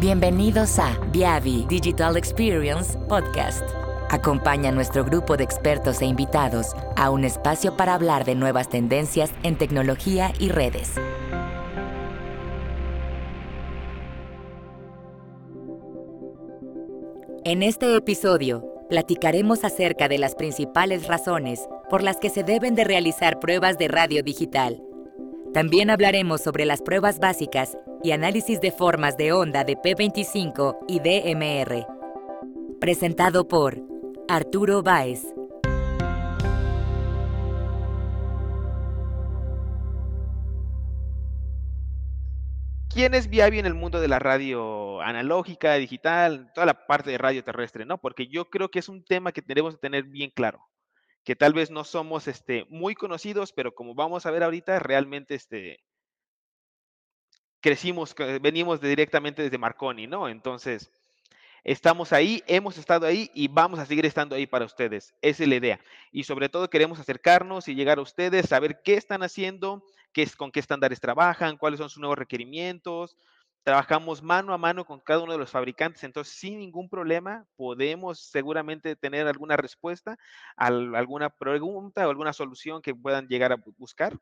Bienvenidos a Viavi Digital Experience Podcast. Acompaña a nuestro grupo de expertos e invitados a un espacio para hablar de nuevas tendencias en tecnología y redes. En este episodio, platicaremos acerca de las principales razones por las que se deben de realizar pruebas de radio digital. También hablaremos sobre las pruebas básicas y análisis de formas de onda de P25 y DMR. Presentado por Arturo Báez. ¿Quién es Viavi en el mundo de la radio analógica, digital, toda la parte de radio terrestre, no? Porque yo creo que es un tema que tenemos que tener bien claro, que tal vez no somos este, muy conocidos, pero como vamos a ver ahorita, realmente este, crecimos, venimos directamente desde Marconi, ¿no? Entonces, estamos ahí, hemos estado ahí y vamos a seguir estando ahí para ustedes. Esa es la idea. Y sobre todo queremos acercarnos y llegar a ustedes, saber qué están haciendo, qué es, con qué estándares trabajan, cuáles son sus nuevos requerimientos. Trabajamos mano a mano con cada uno de los fabricantes, entonces sin ningún problema podemos seguramente tener alguna respuesta a alguna pregunta o alguna solución que puedan llegar a buscar,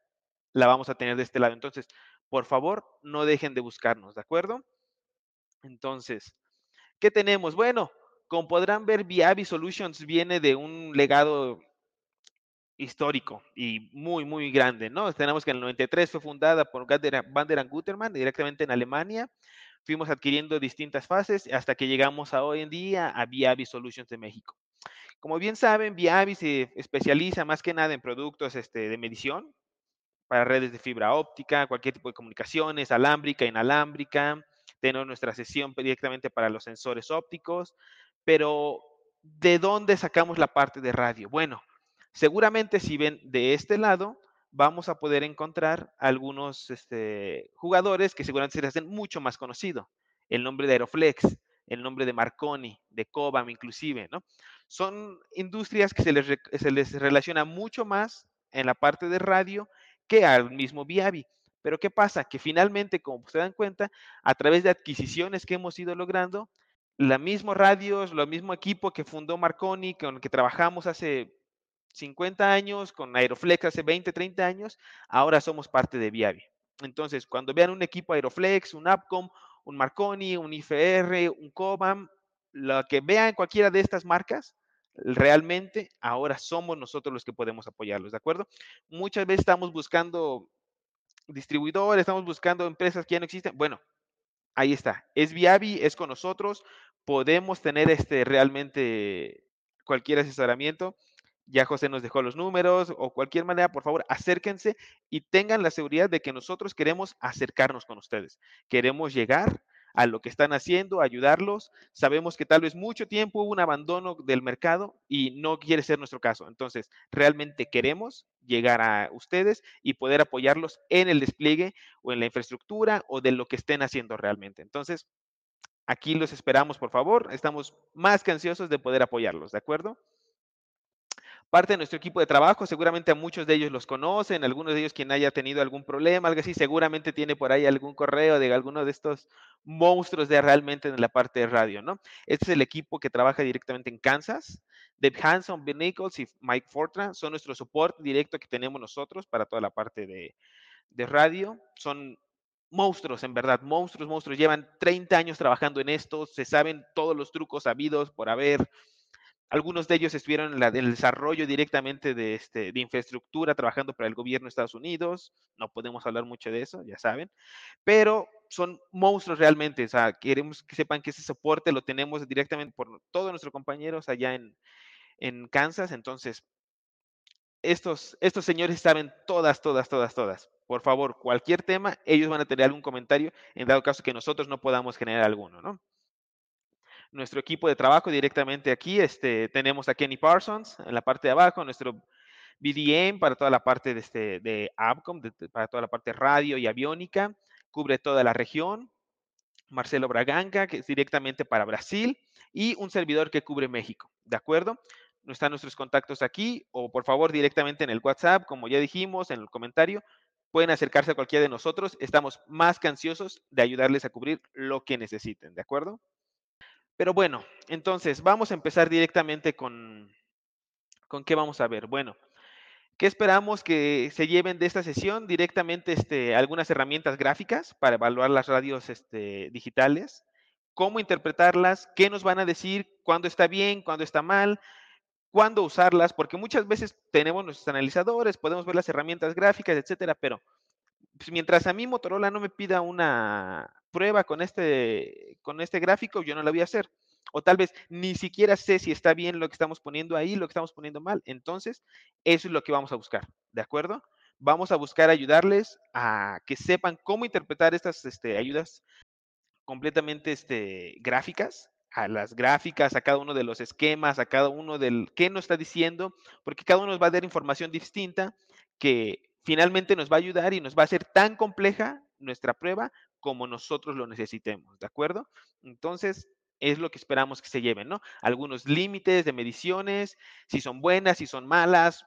la vamos a tener de este lado. Entonces, por favor, no dejen de buscarnos, ¿de acuerdo? Entonces, ¿qué tenemos? Bueno, como podrán ver, Viavi Solutions viene de un legado histórico y muy, muy grande, ¿no? Tenemos que en el 93 fue fundada por Van der Gutermann directamente en Alemania. Fuimos adquiriendo distintas fases hasta que llegamos a hoy en día a Viavi Solutions de México. Como bien saben, Viavi se especializa más que nada en productos este, de medición, para redes de fibra óptica, cualquier tipo de comunicaciones, alámbrica, inalámbrica. Tenemos nuestra sesión directamente para los sensores ópticos, pero ¿de dónde sacamos la parte de radio? Bueno, seguramente si ven de este lado, vamos a poder encontrar algunos este, jugadores que seguramente se hacen mucho más conocido. El nombre de Aeroflex, el nombre de Marconi, de Cobham inclusive, ¿no? Son industrias que se les, se les relaciona mucho más en la parte de radio que al mismo Viavi. Pero ¿qué pasa? Que finalmente, como se dan cuenta, a través de adquisiciones que hemos ido logrando, la mismo radios, lo mismo equipo que fundó Marconi, con el que trabajamos hace 50 años, con Aeroflex hace 20, 30 años, ahora somos parte de Viavi. Entonces, cuando vean un equipo Aeroflex, un Apcom, un Marconi, un IFR, un Cobham, lo que vean cualquiera de estas marcas, realmente ahora somos nosotros los que podemos apoyarlos, ¿de acuerdo? Muchas veces estamos buscando distribuidores, estamos buscando empresas que ya no existen. Bueno, ahí está. Es Viavi, es con nosotros. Podemos tener este realmente cualquier asesoramiento. Ya José nos dejó los números o cualquier manera, por favor, acérquense y tengan la seguridad de que nosotros queremos acercarnos con ustedes. Queremos llegar a lo que están haciendo, ayudarlos. Sabemos que tal vez mucho tiempo hubo un abandono del mercado y no quiere ser nuestro caso. Entonces, realmente queremos llegar a ustedes y poder apoyarlos en el despliegue o en la infraestructura o de lo que estén haciendo realmente. Entonces, aquí los esperamos, por favor. Estamos más que ansiosos de poder apoyarlos, ¿de acuerdo? Parte de nuestro equipo de trabajo, seguramente a muchos de ellos los conocen, algunos de ellos quien haya tenido algún problema, algo así, seguramente tiene por ahí algún correo de alguno de estos monstruos de realmente en la parte de radio, ¿no? Este es el equipo que trabaja directamente en Kansas. Dave Hanson, Ben Nichols y Mike Fortran son nuestro soporte directo que tenemos nosotros para toda la parte de, de radio. Son monstruos, en verdad, monstruos, monstruos. Llevan 30 años trabajando en esto, se saben todos los trucos habidos por haber algunos de ellos estuvieron en, el desarrollo directamente de, este, de infraestructura, trabajando para el gobierno de Estados Unidos. No podemos hablar mucho de eso, ya saben. Pero son monstruos realmente. O sea, queremos que sepan que ese soporte lo tenemos directamente por todos nuestros compañeros allá en, en Kansas. Entonces, estos, estos señores saben todas, todas, todas, todas. Por favor, cualquier tema, ellos van a tener algún comentario en dado caso que nosotros no podamos generar alguno, ¿no? Nuestro equipo de trabajo directamente aquí. Este, tenemos a Kenny Parsons en la parte de abajo, nuestro BDM para toda la parte de, este, de Abcom, para toda la parte radio y aviónica, cubre toda la región. Marcelo Braganga, que es directamente para Brasil, y un servidor que cubre México, ¿de acuerdo? No están nuestros contactos aquí, o por favor directamente en el WhatsApp, como ya dijimos en el comentario, pueden acercarse a cualquiera de nosotros. Estamos más que ansiosos de ayudarles a cubrir lo que necesiten, ¿de acuerdo? Pero bueno, entonces vamos a empezar directamente con, ¿con qué vamos a ver? Bueno, ¿qué esperamos que se lleven de esta sesión? Directamente este, algunas herramientas gráficas para evaluar las radios este, digitales, cómo interpretarlas, qué nos van a decir, cuándo está bien, cuándo está mal, cuándo usarlas, porque muchas veces tenemos nuestros analizadores, podemos ver las herramientas gráficas, etcétera, pero pues, mientras a mí Motorola no me pida una prueba con este, con este gráfico, yo no la voy a hacer. O tal vez ni siquiera sé si está bien lo que estamos poniendo ahí, lo que estamos poniendo mal. Entonces, eso es lo que vamos a buscar, ¿de acuerdo? Vamos a buscar ayudarles a que sepan cómo interpretar estas este, ayudas completamente este, gráficas, a las gráficas, a cada uno de los esquemas, a cada uno del qué nos está diciendo, porque cada uno nos va a dar información distinta que finalmente nos va a ayudar y nos va a hacer tan compleja nuestra prueba como nosotros lo necesitemos, ¿de acuerdo? Entonces, es lo que esperamos que se lleven, ¿no? Algunos límites de mediciones, si son buenas, si son malas.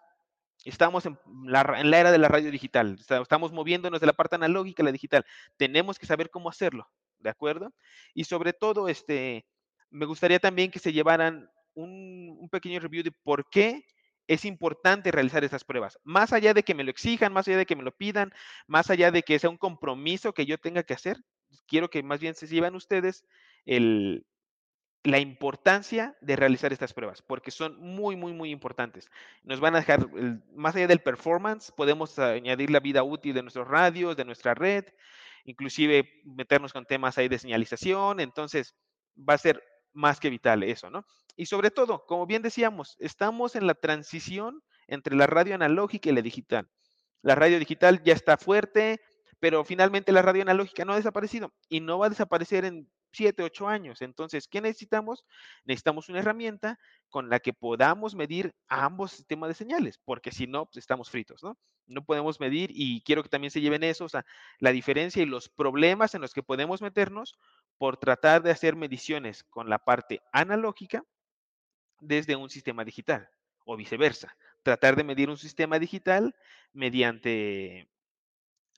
Estamos en la, era de la radio digital, estamos moviéndonos de la parte analógica a la digital. Tenemos que saber cómo hacerlo, ¿de acuerdo? Y sobre todo, este, me gustaría también que se llevaran un pequeño review de por qué es importante realizar esas pruebas. Más allá de que me lo exijan, más allá de que me lo pidan, más allá de que sea un compromiso que yo tenga que hacer, quiero que más bien se lleven ustedes el, la importancia de realizar estas pruebas, porque son muy, muy, muy importantes. Nos van a dejar, más allá del performance, podemos añadir la vida útil de nuestros radios, de nuestra red, inclusive meternos con temas ahí de señalización, entonces va a ser más que vital eso, ¿no? Y sobre todo, como bien decíamos, estamos en la transición entre la radio analógica y la digital. La radio digital ya está fuerte, pero finalmente la radio analógica no ha desaparecido y no va a desaparecer en siete, ocho años. Entonces, ¿qué necesitamos? Necesitamos una herramienta con la que podamos medir ambos sistemas de señales, porque si no, pues estamos fritos, ¿no? No podemos medir y quiero que también se lleven eso, o sea, la diferencia y los problemas en los que podemos meternos por tratar de hacer mediciones con la parte analógica desde un sistema digital o viceversa. Tratar de medir un sistema digital mediante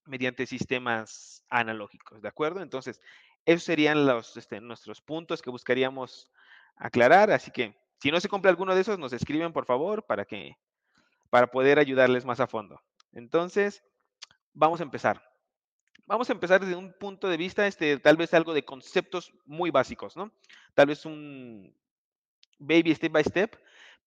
mediante sistemas analógicos, ¿de acuerdo? Entonces, esos serían los, este, nuestros puntos que buscaríamos aclarar. Así que si no se cumple alguno de esos, nos escriben por favor para que para poder ayudarles más a fondo. Entonces, vamos a empezar. Vamos a empezar desde un punto de vista, este, tal vez algo de conceptos muy básicos, ¿no? Tal vez un baby step by step,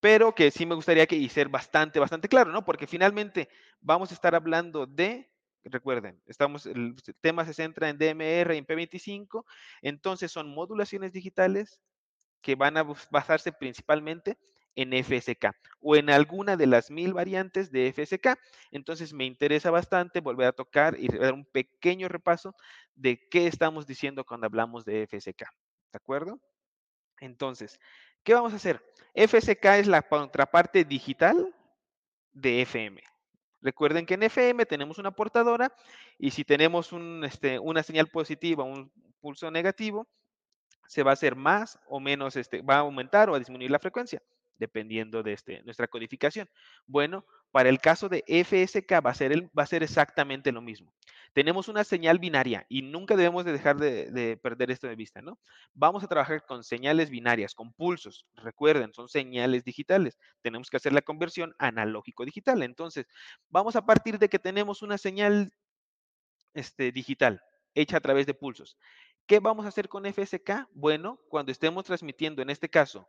pero que sí me gustaría que y ser bastante, bastante claro, ¿no? Porque finalmente vamos a estar hablando de Recuerden, estamos, el tema se centra en DMR y en P25, entonces son modulaciones digitales que van a basarse principalmente en FSK o en alguna de las mil variantes de FSK. Entonces me interesa bastante volver a tocar y dar un pequeño repaso de qué estamos diciendo cuando hablamos de FSK. ¿De acuerdo? Entonces, ¿qué vamos a hacer? FSK es la contraparte digital de FM. Recuerden que en FM tenemos una portadora y si tenemos este, una señal positiva, un pulso negativo, se va a hacer más o menos, este, va a aumentar o a disminuir la frecuencia, dependiendo de este, nuestra codificación. Bueno, para el caso de FSK va a, ser va a ser exactamente lo mismo. Tenemos una señal binaria y nunca debemos de dejar de, perder esto de vista, ¿no? Vamos a trabajar con señales binarias, con pulsos. Recuerden, son señales digitales. Tenemos que hacer la conversión analógico-digital. Entonces, vamos a partir de que tenemos una señal este, digital hecha a través de pulsos. ¿Qué vamos a hacer con FSK? Bueno, cuando estemos transmitiendo, en este caso,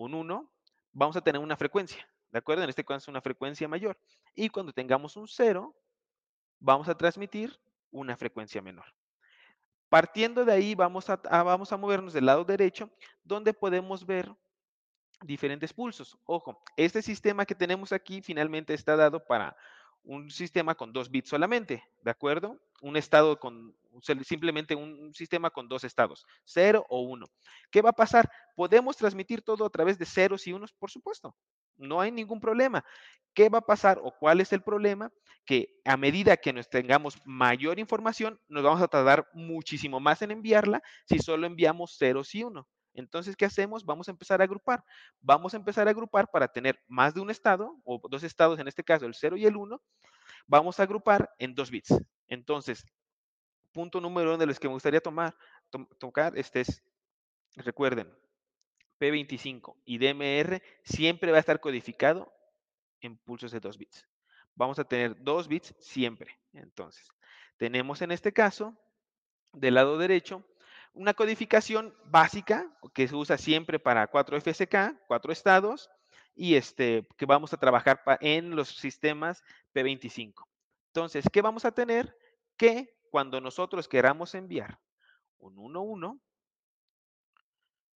un 1, vamos a tener una frecuencia, ¿de acuerdo? En este caso, una frecuencia mayor. Y cuando tengamos un 0, vamos a transmitir una frecuencia menor. Partiendo de ahí, vamos a, vamos a movernos del lado derecho, donde podemos ver diferentes pulsos. Ojo, este sistema que tenemos aquí finalmente está dado para un sistema con dos bits solamente, ¿de acuerdo? Un estado con, simplemente un sistema con dos estados, 0 o 1. ¿Qué va a pasar? ¿Podemos transmitir todo a través de ceros y unos? Por supuesto, no hay ningún problema. ¿Qué va a pasar o cuál es el problema? Que a medida que nos tengamos mayor información, nos vamos a tardar muchísimo más en enviarla si solo enviamos ceros y uno. Entonces, ¿qué hacemos? Vamos a empezar a agrupar. Vamos a empezar a agrupar para tener más de un estado, o dos estados, en este caso el 0 y el 1. vamos a agrupar en dos bits. Entonces, punto número uno de los que me gustaría tomar, tocar, este es, recuerden, P25 y DMR siempre va a estar codificado en pulsos de dos bits. Vamos a tener dos bits siempre. Entonces, tenemos en este caso, del lado derecho, una codificación básica que se usa siempre para 4FSK, cuatro estados, y este, que vamos a trabajar en los sistemas P25. Entonces, ¿qué vamos a tener? Que cuando nosotros queramos enviar un 1.1,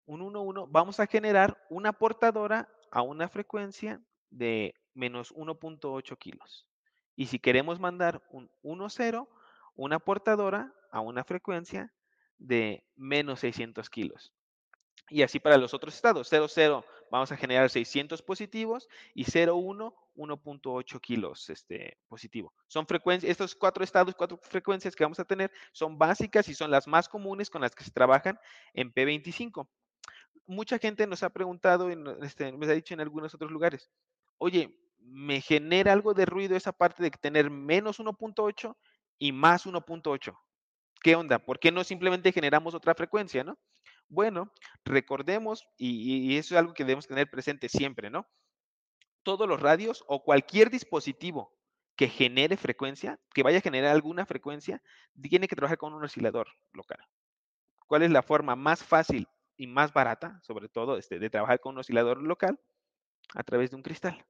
un 1.1, vamos a generar una portadora a una frecuencia de menos 1.8 kilos. Y si queremos mandar un 1.0, una portadora a una frecuencia de menos 600 kilos. Y así para los otros estados. 0.0 vamos a generar 600 positivos y 0.1 1.8 kilos este, positivo. Son frecuencias, estos cuatro estados, cuatro frecuencias que vamos a tener son básicas y son las más comunes con las que se trabajan en P25. Mucha gente nos ha preguntado, este, me ha dicho en algunos otros lugares, oye, me genera algo de ruido esa parte de tener menos 1.8 y más 1.8. ¿Qué onda? ¿Por qué no simplemente generamos otra frecuencia, no? Bueno, recordemos, y, eso es algo que debemos tener presente siempre, ¿no? Todos los radios o cualquier dispositivo que genere frecuencia, que vaya a generar alguna frecuencia, tiene que trabajar con un oscilador local. ¿Cuál es la forma más fácil y más barata, sobre todo, este, de trabajar con un oscilador local? A través de un cristal.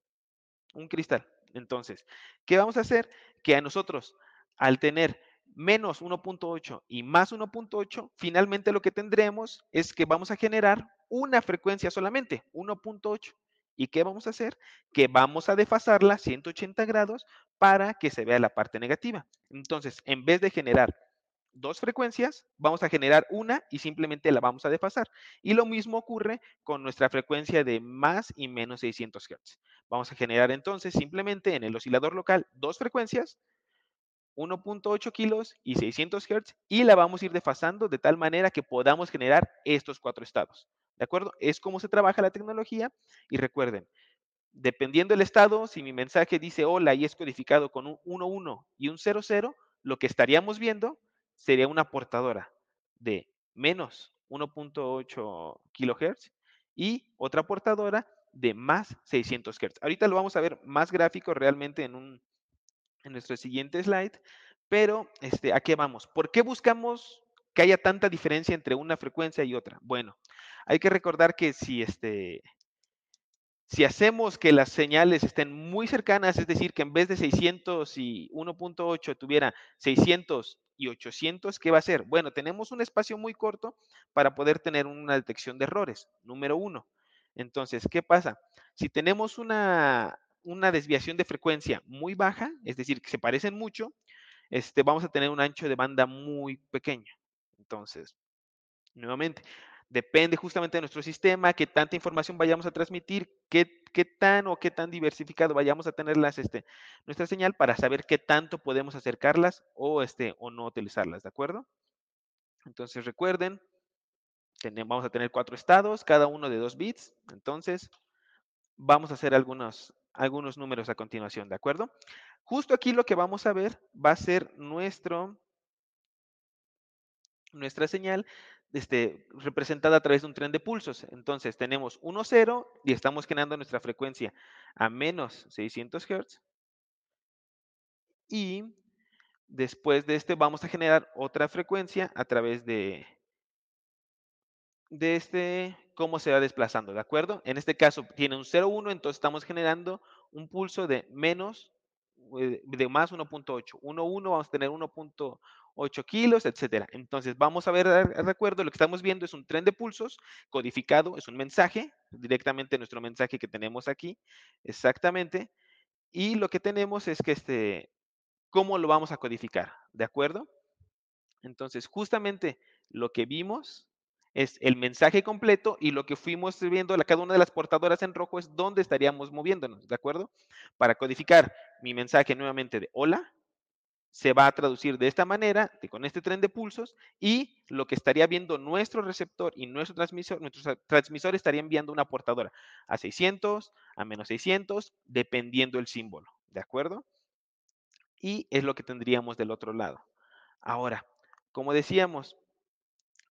Un cristal. Entonces, ¿qué vamos a hacer? Que a nosotros, al tener menos 1.8 y más 1.8, finalmente lo que tendremos es que vamos a generar una frecuencia solamente, 1.8. ¿Y qué vamos a hacer? Que vamos a desfasarla 180 grados para que se vea la parte negativa. Entonces, en vez de generar dos frecuencias, vamos a generar una y simplemente la vamos a desfasar. Y lo mismo ocurre con nuestra frecuencia de más y menos 600 Hz. Vamos a generar entonces simplemente en el oscilador local dos frecuencias 1.8 kilos y 600 Hz y la vamos a ir desfasando de tal manera que podamos generar estos cuatro estados. ¿De acuerdo? Es como se trabaja la tecnología y recuerden, dependiendo del estado, si mi mensaje dice hola y es codificado con un 1.1 y un 0.0, lo que estaríamos viendo sería una portadora de menos 1.8 kilohertz y otra portadora de más 600 Hz. Ahorita lo vamos a ver más gráfico realmente en un en nuestro siguiente slide, pero este, ¿a qué vamos? ¿Por qué buscamos que haya tanta diferencia entre una frecuencia y otra? Bueno, hay que recordar que si, este, si hacemos que las señales estén muy cercanas, es decir, que en vez de 600 y 1.8 tuviera 600 y 800, ¿qué va a hacer? Bueno, tenemos un espacio muy corto para poder tener una detección de errores, número uno. Entonces, ¿qué pasa? Si tenemos una, una desviación de frecuencia muy baja, es decir, que se parecen mucho, este, vamos a tener un ancho de banda muy pequeño. Entonces, nuevamente, depende justamente de nuestro sistema, qué tanta información vayamos a transmitir, qué, qué tan o qué tan diversificado vayamos a tener las, este, nuestra señal para saber qué tanto podemos acercarlas o, este, o no utilizarlas, ¿de acuerdo? Entonces, recuerden, vamos a tener cuatro estados, cada uno de dos bits. Entonces, vamos a hacer algunos, algunos números a continuación, ¿de acuerdo? Justo aquí lo que vamos a ver va a ser nuestro, nuestra señal este, representada a través de un tren de pulsos. Entonces tenemos 1, 0 y estamos generando nuestra frecuencia a menos 600 Hz. Y después de este vamos a generar otra frecuencia a través de, de este, cómo se va desplazando, ¿de acuerdo? En este caso tiene un 0,1, entonces estamos generando un pulso de menos, eh, de más 1.8. 1,1 vamos a tener 1.8 kilos, etcétera. Entonces vamos a ver, recuerdo, lo que estamos viendo es un tren de pulsos codificado, es un mensaje, directamente nuestro mensaje que tenemos aquí, exactamente. Y lo que tenemos es que este, ¿cómo lo vamos a codificar? ¿De acuerdo? Entonces, justamente lo que vimos es el mensaje completo y lo que fuimos viendo, cada una de las portadoras en rojo es dónde estaríamos moviéndonos, ¿de acuerdo? Para codificar mi mensaje nuevamente de hola, se va a traducir de esta manera, con este tren de pulsos, y lo que estaría viendo nuestro receptor y nuestro transmisor, nuestro transmisor estaría enviando una portadora a 600, a menos 600, dependiendo el símbolo, ¿de acuerdo? y es lo que tendríamos del otro lado. Ahora, como decíamos,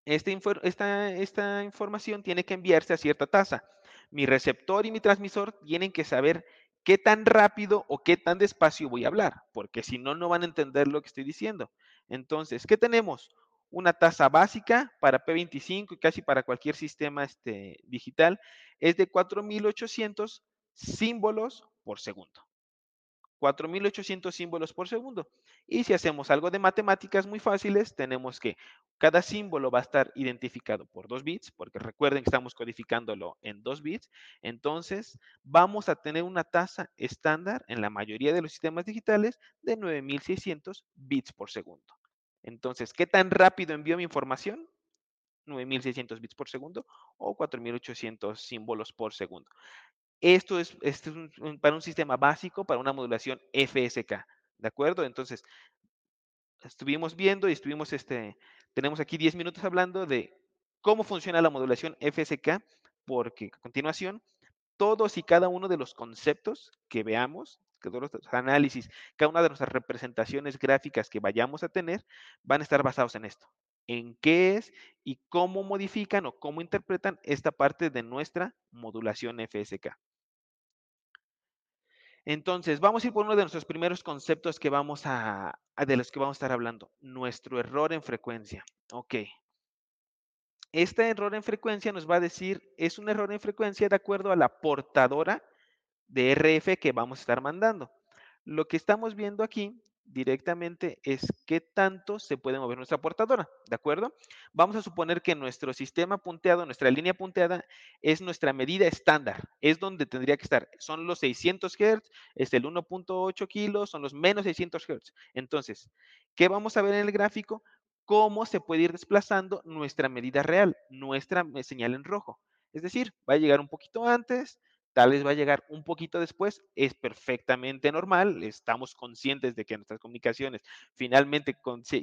esta, esta, esta, información tiene que enviarse a cierta tasa. Mi receptor y mi transmisor tienen que saber qué tan rápido o qué tan despacio voy a hablar, porque si no, no van a entender lo que estoy diciendo. Entonces, ¿qué tenemos? Una tasa básica para P25 y casi para cualquier sistema este, digital es de 4.800 símbolos por segundo. 4.800 símbolos por segundo. Y si hacemos algo de matemáticas muy fáciles, tenemos que cada símbolo va a estar identificado por dos bits, porque recuerden que estamos codificándolo en dos bits. Entonces, vamos a tener una tasa estándar en la mayoría de los sistemas digitales de 9.600 bits por segundo. Entonces, ¿qué tan rápido envío mi información? 9.600 bits por segundo o 4.800 símbolos por segundo. Esto es, para un sistema básico, para una modulación FSK, ¿de acuerdo? Entonces, estuvimos viendo y estuvimos, este, tenemos aquí 10 minutos hablando de cómo funciona la modulación FSK, porque a continuación, todos y cada uno de los conceptos que veamos, que todos los análisis, cada una de nuestras representaciones gráficas que vayamos a tener, van a estar basados en esto, en qué es y cómo modifican o cómo interpretan esta parte de nuestra modulación FSK. Entonces, vamos a ir por uno de nuestros primeros conceptos que vamos a, de los que vamos a estar hablando, nuestro error en frecuencia. Ok. Este error en frecuencia nos va a decir, es un error en frecuencia de acuerdo a la portadora de RF que vamos a estar mandando. Lo que estamos viendo aquí directamente es qué tanto se puede mover nuestra portadora, ¿de acuerdo? Vamos a suponer que nuestro sistema punteado, nuestra línea punteada, es nuestra medida estándar, es donde tendría que estar. Son los 600 Hz, es el 1.8 kilos, son los menos 600 Hz. Entonces, ¿qué vamos a ver en el gráfico? Cómo se puede ir desplazando nuestra medida real, nuestra señal en rojo. Es decir, va a llegar un poquito antes, tal vez va a llegar un poquito después, es perfectamente normal, estamos conscientes de que nuestras comunicaciones finalmente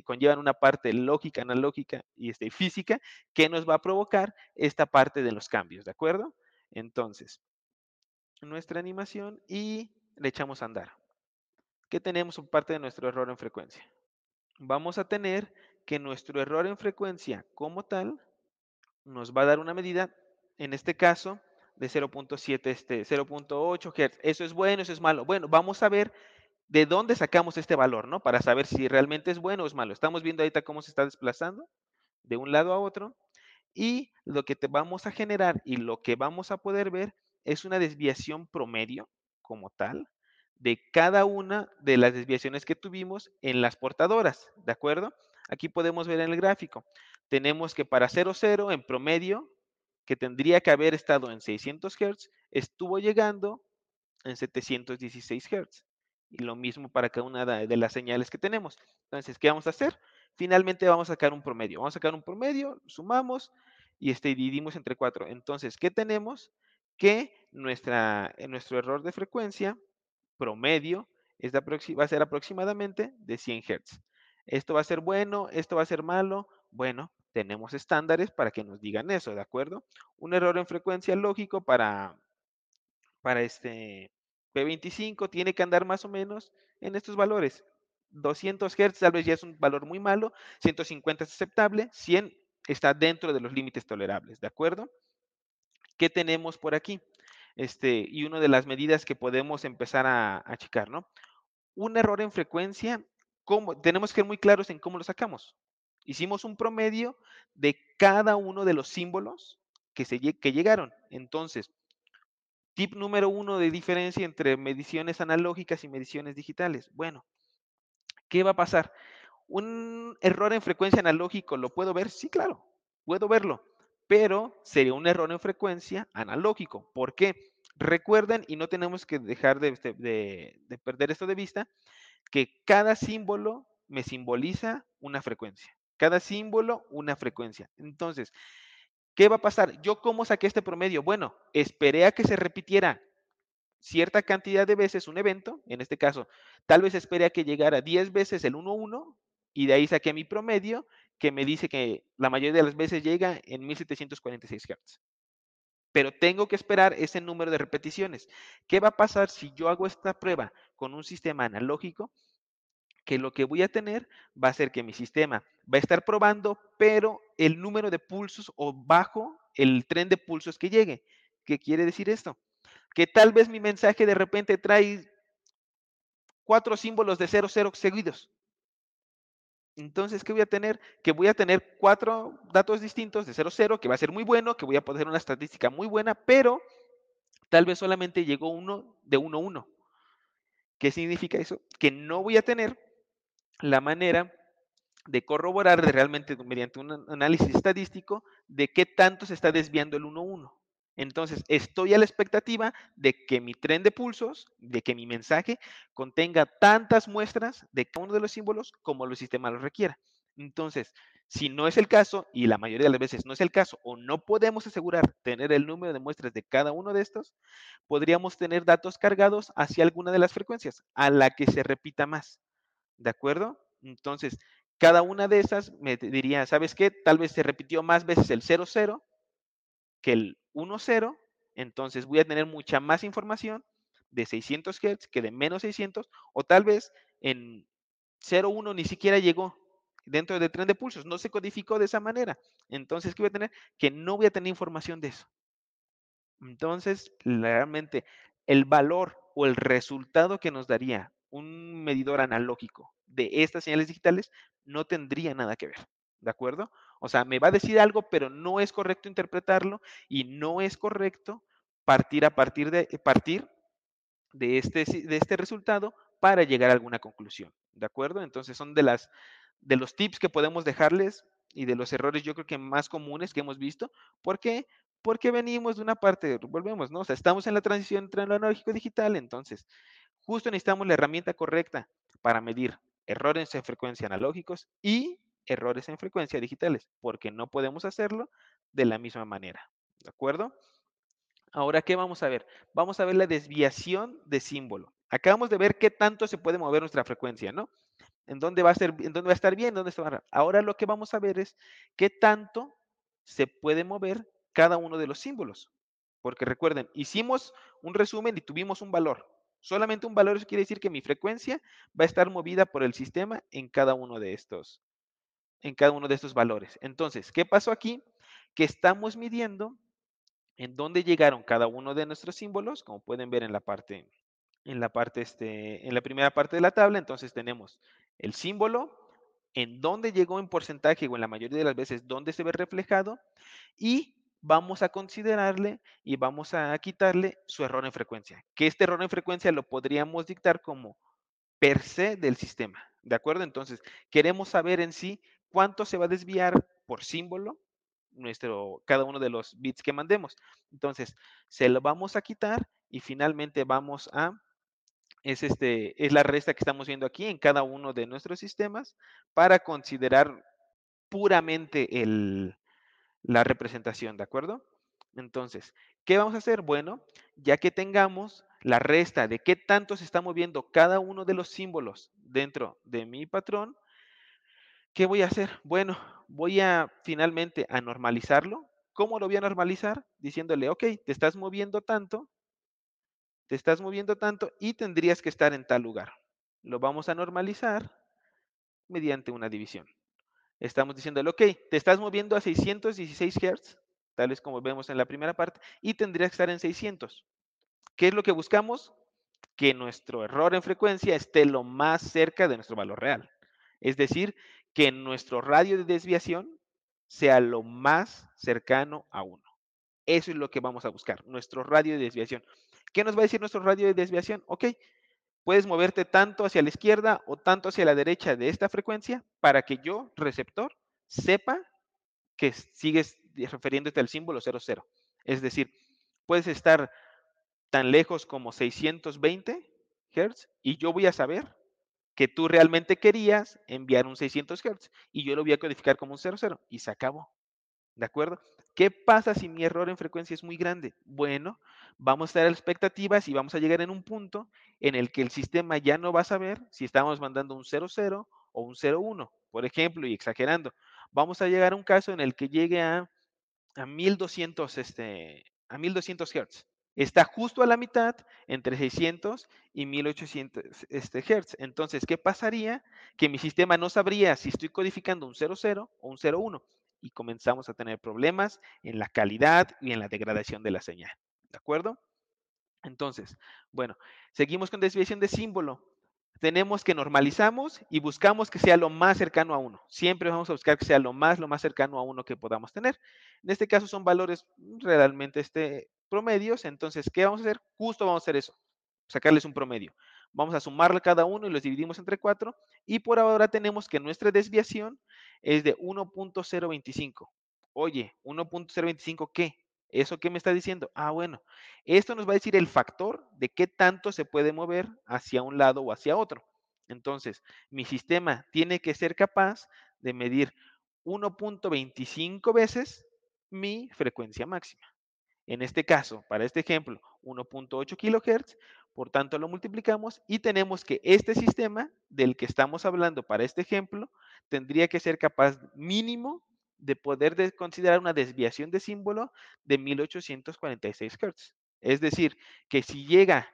conllevan una parte lógica, analógica y este, física que nos va a provocar esta parte de los cambios, ¿de acuerdo? Entonces, nuestra animación y le echamos a andar. ¿Qué tenemos por parte de nuestro error en frecuencia? Vamos a tener que nuestro error en frecuencia como tal nos va a dar una medida, en este caso, de 0.7, este, 0.8 Hz. ¿Eso es bueno, eso es malo? Bueno, vamos a ver de dónde sacamos este valor, ¿no? Para saber si realmente es bueno o es malo. Estamos viendo ahorita cómo se está desplazando de un lado a otro y lo que te vamos a generar y lo que vamos a poder ver es una desviación promedio como tal de cada una de las desviaciones que tuvimos en las portadoras, ¿de acuerdo? Aquí podemos ver en el gráfico. Tenemos que para 0,0 en promedio que tendría que haber estado en 600 Hz, estuvo llegando en 716 Hz. Y lo mismo para cada una de las señales que tenemos. Entonces, ¿qué vamos a hacer? Finalmente vamos a sacar un promedio. Vamos a sacar un promedio, sumamos y este, dividimos entre 4. Entonces, ¿qué tenemos? Que nuestra, nuestro error de frecuencia promedio es va a ser aproximadamente de 100 Hz. Esto va a ser bueno, esto va a ser malo. Bueno, tenemos estándares para que nos digan eso, ¿de acuerdo? Un error en frecuencia lógico para, para este P25 tiene que andar más o menos en estos valores. 200 Hz tal vez ya es un valor muy malo, 150 es aceptable, 100 está dentro de los límites tolerables, ¿de acuerdo? ¿Qué tenemos por aquí? Este, y una de las medidas que podemos empezar a, a achicar, ¿no? Un error en frecuencia, ¿cómo? tenemos que ser muy claros en cómo lo sacamos. Hicimos un promedio de cada uno de los símbolos que, se, que llegaron. Entonces, tip número uno de diferencia entre mediciones analógicas y mediciones digitales. Bueno, ¿qué va a pasar? ¿Un error en frecuencia analógico lo puedo ver? Sí, claro, puedo verlo, pero sería un error en frecuencia analógico. ¿Por qué? Recuerden, y no tenemos que dejar de, de perder esto de vista, que cada símbolo me simboliza una frecuencia. Cada símbolo, una frecuencia. Entonces, ¿qué va a pasar? ¿Yo cómo saqué este promedio? Bueno, esperé a que se repitiera cierta cantidad de veces un evento, en este caso, tal vez esperé a que llegara 10 veces el 1-1 y de ahí saqué mi promedio que me dice que la mayoría de las veces llega en 1746 Hz. Pero tengo que esperar ese número de repeticiones. ¿Qué va a pasar si yo hago esta prueba con un sistema analógico? Que lo que voy a tener va a ser que mi sistema va a estar probando, pero el número de pulsos o bajo el tren de pulsos que llegue. ¿Qué quiere decir esto? Que tal vez mi mensaje de repente trae cuatro símbolos de 00 seguidos. Entonces, ¿qué voy a tener? Que voy a tener cuatro datos distintos de 00, que va a ser muy bueno, que voy a poder una estadística muy buena, pero tal vez solamente llegó uno de 1 1. ¿Qué significa eso? Que no voy a tener la manera de corroborar de realmente mediante un análisis estadístico de qué tanto se está desviando el 1-1. Entonces, estoy a la expectativa de que mi tren de pulsos, de que mi mensaje contenga tantas muestras de cada uno de los símbolos como el sistema lo requiera. Entonces, si no es el caso, y la mayoría de las veces no es el caso, o no podemos asegurar tener el número de muestras de cada uno de estos, podríamos tener datos cargados hacia alguna de las frecuencias, a la que se repita más. ¿De acuerdo? Entonces, cada una de esas me diría, ¿sabes qué? Tal vez se repitió más veces el 00 que el 10, entonces voy a tener mucha más información de 600 Hz que de menos 600, o tal vez en 01 ni siquiera llegó dentro del tren de pulsos, no se codificó de esa manera. Entonces, ¿qué voy a tener? Que no voy a tener información de eso. Entonces, realmente, el valor o el resultado que nos daría un medidor analógico de estas señales digitales no tendría nada que ver. ¿De acuerdo? O sea, me va a decir algo, pero no es correcto interpretarlo y no es correcto partir a partir de, partir de, este, de este resultado para llegar a alguna conclusión. ¿De acuerdo? Entonces son de, las, de los tips que podemos dejarles y de los errores yo creo que más comunes que hemos visto. ¿Por qué? Porque venimos de una parte, volvemos, ¿no? O sea, estamos en la transición entre lo analógico y digital, entonces justo necesitamos la herramienta correcta para medir errores en frecuencia analógicos y errores en frecuencia digitales, porque no podemos hacerlo de la misma manera. ¿De acuerdo? Ahora, ¿qué vamos a ver? Vamos a ver la desviación de símbolo. Acabamos de ver qué tanto se puede mover nuestra frecuencia, ¿no? En dónde va a, ser, en dónde va a estar bien, dónde Ahora lo que vamos a ver es qué tanto se puede mover cada uno de los símbolos. Porque recuerden, hicimos un resumen y tuvimos un valor. Solamente un valor, eso quiere decir que mi frecuencia va a estar movida por el sistema en cada uno de estos, en cada uno de estos valores. Entonces, ¿qué pasó aquí? Que estamos midiendo en dónde llegaron cada uno de nuestros símbolos, como pueden ver en la parte, en la parte, este, en la primera parte de la tabla. Entonces tenemos el símbolo, en dónde llegó en porcentaje o en la mayoría de las veces dónde se ve reflejado y vamos a considerarle y vamos a quitarle su error en frecuencia, que este error en frecuencia lo podríamos dictar como per se del sistema, ¿de acuerdo? Entonces, queremos saber en sí cuánto se va a desviar por símbolo nuestro, cada uno de los bits que mandemos. Entonces, se lo vamos a quitar y finalmente vamos a, es, este, es la resta que estamos viendo aquí en cada uno de nuestros sistemas para considerar puramente el, la representación, ¿de acuerdo? Entonces, ¿qué vamos a hacer? Bueno, ya que tengamos la resta de qué tanto se está moviendo cada uno de los símbolos dentro de mi patrón, ¿qué voy a hacer? Bueno, voy a finalmente a normalizarlo. ¿Cómo lo voy a normalizar? Diciéndole, ok, te estás moviendo tanto, te estás moviendo tanto y tendrías que estar en tal lugar. Lo vamos a normalizar mediante una división. Estamos diciéndole, ok, te estás moviendo a 616 Hz, tal vez como vemos en la primera parte, y tendrías que estar en 600. ¿Qué es lo que buscamos? Que nuestro error en frecuencia esté lo más cerca de nuestro valor real. Es decir, que nuestro radio de desviación sea lo más cercano a 1. Eso es lo que vamos a buscar, nuestro radio de desviación. ¿Qué nos va a decir nuestro radio de desviación? Ok, puedes moverte tanto hacia la izquierda o tanto hacia la derecha de esta frecuencia para que yo, receptor, sepa que sigues refiriéndote al símbolo 00. Es decir, puedes estar tan lejos como 620 Hz y yo voy a saber que tú realmente querías enviar un 600 Hz y yo lo voy a codificar como un 00 y se acabó. ¿De acuerdo? ¿Qué pasa si mi error en frecuencia es muy grande? Bueno, vamos a estar a expectativas y vamos a llegar en un punto en el que el sistema ya no va a saber si estamos mandando un 00 o un 01, por ejemplo, y exagerando. Vamos a llegar a un caso en el que llegue a, a 1200, este, a 1200 Hz. está justo a la mitad entre 600 y 1800 este, Hz. Entonces, ¿qué pasaría? Que mi sistema no sabría si estoy codificando un 00 o un 01 y comenzamos a tener problemas en la calidad y en la degradación de la señal. ¿De acuerdo? Entonces, bueno, seguimos con desviación de símbolo. Tenemos que normalizamos y buscamos que sea lo más cercano a uno. Siempre vamos a buscar que sea lo más, lo más cercano a uno que podamos tener. En este caso son valores realmente este, promedios. Entonces, ¿qué vamos a hacer? Justo vamos a hacer eso, sacarles un promedio. Vamos a sumarle cada uno y los dividimos entre 4. Y por ahora tenemos que nuestra desviación es de 1.025. Oye, 1.025 ¿qué? ¿Eso qué me está diciendo? Ah, bueno, esto nos va a decir el factor de qué tanto se puede mover hacia un lado o hacia otro. Entonces, mi sistema tiene que ser capaz de medir 1.25 veces mi frecuencia máxima. En este caso, para este ejemplo, 1.8 kHz, por tanto lo multiplicamos y tenemos que este sistema del que estamos hablando para este ejemplo tendría que ser capaz mínimo de poder considerar una desviación de símbolo de 1846 Hz. Es decir, que si llega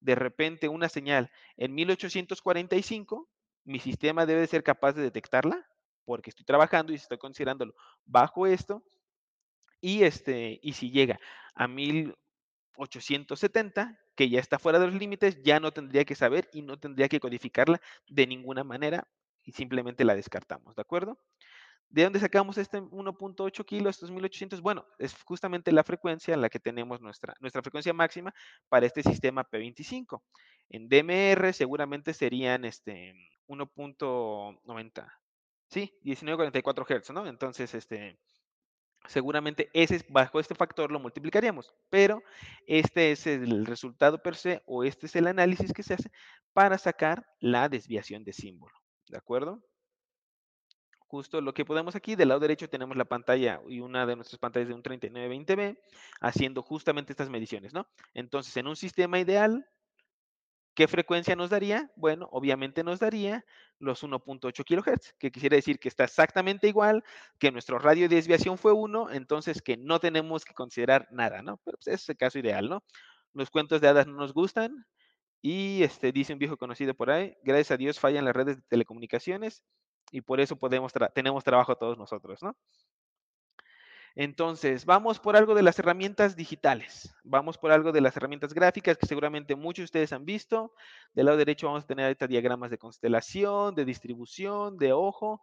de repente una señal en 1845, mi sistema debe ser capaz de detectarla porque estoy trabajando y estoy considerándolo bajo esto y, este, y si llega a 1870, que ya está fuera de los límites, ya no tendría que saber y no tendría que codificarla de ninguna manera y simplemente la descartamos, ¿de acuerdo? ¿De dónde sacamos este 1.8 kilos, estos 1800? Bueno, es justamente la frecuencia en la que tenemos nuestra, nuestra frecuencia máxima para este sistema P25. En DMR seguramente serían este 1.90, sí, 1944 Hz, ¿no? Entonces, este, seguramente ese, bajo este factor lo multiplicaríamos, pero este es el resultado per se o este es el análisis que se hace para sacar la desviación de símbolo, ¿de acuerdo? Justo lo que podemos aquí, del lado derecho tenemos la pantalla y una de nuestras pantallas de un 3920B haciendo justamente estas mediciones, ¿no? Entonces, en un sistema ideal, ¿Qué frecuencia nos daría? Bueno, obviamente nos daría los 1.8 kHz, que quisiera decir que está exactamente igual, que nuestro radio de desviación fue 1, entonces que no tenemos que considerar nada, ¿no? Pero pues, es el caso ideal, ¿no? Los cuentos de hadas no nos gustan y este, dice un viejo conocido por ahí, gracias a Dios fallan las redes de telecomunicaciones y por eso podemos tenemos trabajo todos nosotros, ¿no? Entonces, vamos por algo de las herramientas digitales, vamos por algo de las herramientas gráficas que seguramente muchos de ustedes han visto. Del lado derecho vamos a tener ahorita diagramas de constelación, de distribución, de ojo.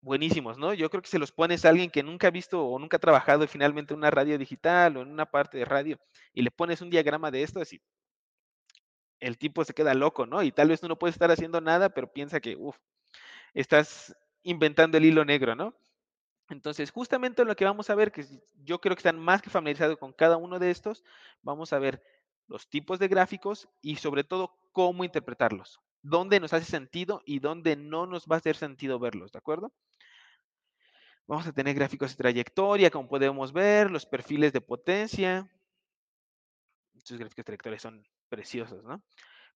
Buenísimos, ¿no? Yo creo que se los pones a alguien que nunca ha visto o nunca ha trabajado finalmente en una radio digital o en una parte de radio y le pones un diagrama de esto, así el tipo se queda loco, ¿no? Y tal vez tú no puedes estar haciendo nada, pero piensa que, uff, estás inventando el hilo negro, ¿no? Entonces, justamente lo que vamos a ver, que yo creo que están más que familiarizados con cada uno de estos, vamos a ver los tipos de gráficos y sobre todo cómo interpretarlos, dónde nos hace sentido y dónde no nos va a hacer sentido verlos, ¿de acuerdo? Vamos a tener gráficos de trayectoria, como podemos ver, los perfiles de potencia. Estos gráficos de trayectoria son preciosos, ¿no?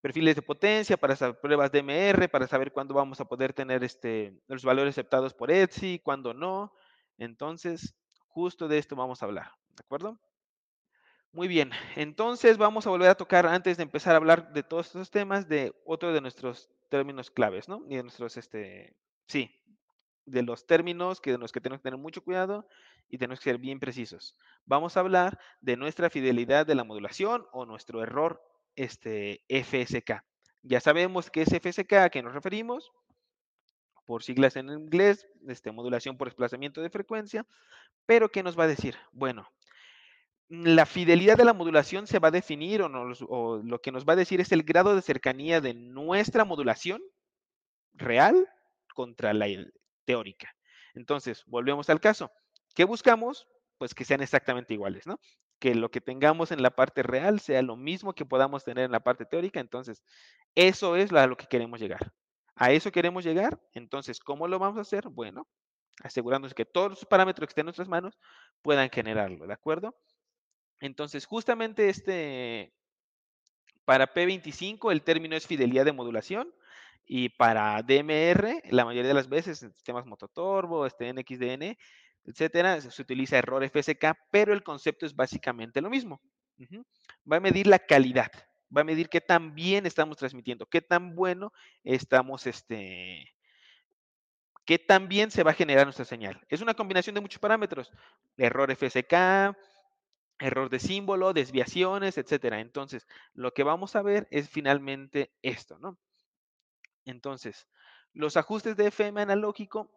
perfiles de potencia, para hacer pruebas DMR, para saber cuándo vamos a poder tener este, los valores aceptados por ETSI, cuándo no. Entonces, justo de esto vamos a hablar, ¿de acuerdo? Muy bien, entonces vamos a volver a tocar, antes de empezar a hablar de todos estos temas, de otro de nuestros términos claves, ¿no? Y de nuestros, este, sí, de los términos que, de los que tenemos que tener mucho cuidado y tenemos que ser bien precisos. Vamos a hablar de nuestra fidelidad de la modulación o nuestro error este, FSK. Ya sabemos que es FSK a qué nos referimos, por siglas en inglés, este, modulación por desplazamiento de frecuencia, pero ¿qué nos va a decir? Bueno, la fidelidad de la modulación se va a definir o, o lo que nos va a decir es el grado de cercanía de nuestra modulación real contra la teórica. Entonces, volvemos al caso. ¿Qué buscamos? Pues que sean exactamente iguales, ¿no? que lo que tengamos en la parte real sea lo mismo que podamos tener en la parte teórica. Entonces, eso es a lo que queremos llegar. A eso queremos llegar. Entonces, ¿cómo lo vamos a hacer? Bueno, asegurándonos que todos los parámetros que estén en nuestras manos puedan generarlo, ¿de acuerdo? Entonces, justamente este, para P25 el término es fidelidad de modulación y para DMR, la mayoría de las veces en sistemas mototorbo, este NXDN, etcétera. Se utiliza error FSK, pero el concepto es básicamente lo mismo. Va a medir la calidad, va a medir qué tan bien estamos transmitiendo, qué tan bueno estamos, este, qué tan bien se va a generar nuestra señal. Es una combinación de muchos parámetros, error FSK, error de símbolo, desviaciones, etcétera. Entonces, lo que vamos a ver es finalmente esto, ¿no? Entonces, los ajustes de FM analógico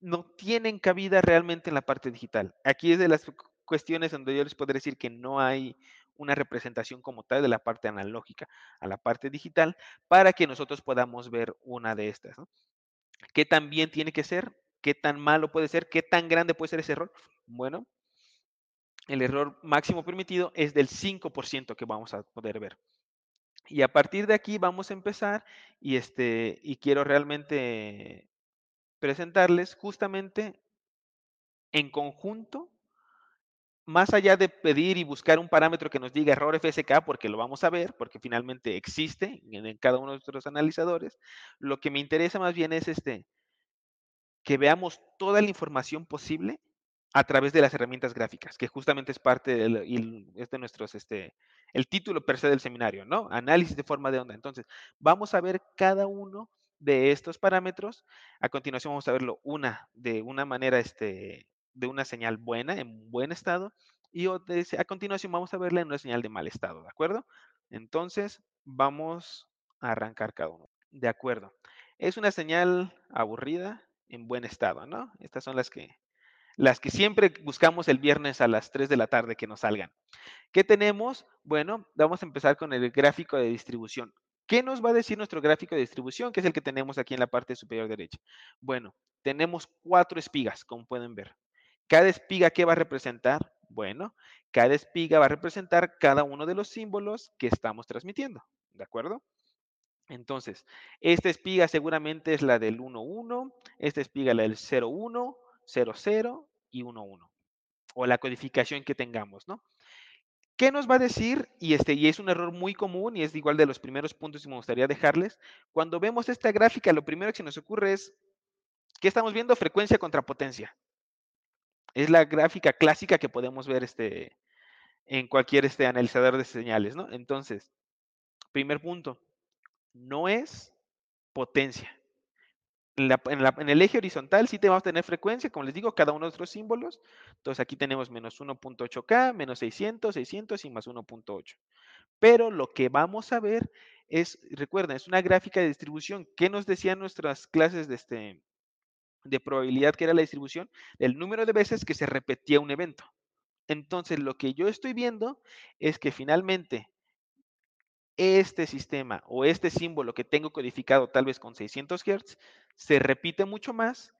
no tienen cabida realmente en la parte digital. Aquí es de las cuestiones donde yo les podría decir que no hay una representación como tal de la parte analógica a la parte digital para que nosotros podamos ver una de estas. ¿no? ¿Qué tan bien tiene que ser? ¿Qué tan malo puede ser? ¿Qué tan grande puede ser ese error? Bueno, el error máximo permitido es del 5% que vamos a poder ver. Y a partir de aquí vamos a empezar y, este, y quiero realmente presentarles justamente en conjunto, más allá de pedir y buscar un parámetro que nos diga error FSK, porque lo vamos a ver, porque finalmente existe en, cada uno de nuestros analizadores, lo que me interesa más bien es este, que veamos toda la información posible a través de las herramientas gráficas, que justamente es parte del, de nuestros, este, el título per se del seminario, ¿no? Análisis de forma de onda. Entonces, vamos a ver cada uno de estos parámetros. A continuación vamos a verlo una de una manera, este, de una señal buena, en buen estado, y a continuación vamos a verla en una señal de mal estado, ¿de acuerdo? Entonces, vamos a arrancar cada uno. De acuerdo. Es una señal aburrida en buen estado, ¿no? Estas son las que las que siempre buscamos el viernes a las 3 de la tarde que nos salgan. ¿Qué tenemos? Bueno, vamos a empezar con el gráfico de distribución. ¿Qué nos va a decir nuestro gráfico de distribución, que es el que tenemos aquí en la parte superior derecha? Bueno, tenemos cuatro espigas, como pueden ver. ¿Cada espiga qué va a representar? Bueno, cada espiga va a representar cada uno de los símbolos que estamos transmitiendo, ¿de acuerdo? Entonces, esta espiga seguramente es la del 1, 1, esta espiga la del 0, 1, 00 y 11 o la codificación que tengamos, ¿no? ¿Qué nos va a decir? Y, este, y es un error muy común y es igual de los primeros puntos que me gustaría dejarles. Cuando vemos esta gráfica, lo primero que se nos ocurre es, ¿qué estamos viendo? Frecuencia contra potencia. Es la gráfica clásica que podemos ver este, en cualquier este, analizador de señales, ¿no? Entonces, primer punto, no es potencia en, el eje horizontal sí te vamos a tener frecuencia, como les digo, cada uno de nuestros símbolos. Entonces aquí tenemos menos 1.8K, menos 600, 600 y más 1.8. Pero lo que vamos a ver es, recuerden, es una gráfica de distribución. ¿Qué nos decían nuestras clases de, este, de probabilidad que era la distribución? El número de veces que se repetía un evento. Entonces lo que yo estoy viendo es que finalmente este sistema o este símbolo que tengo codificado tal vez con 600 Hz se repite mucho más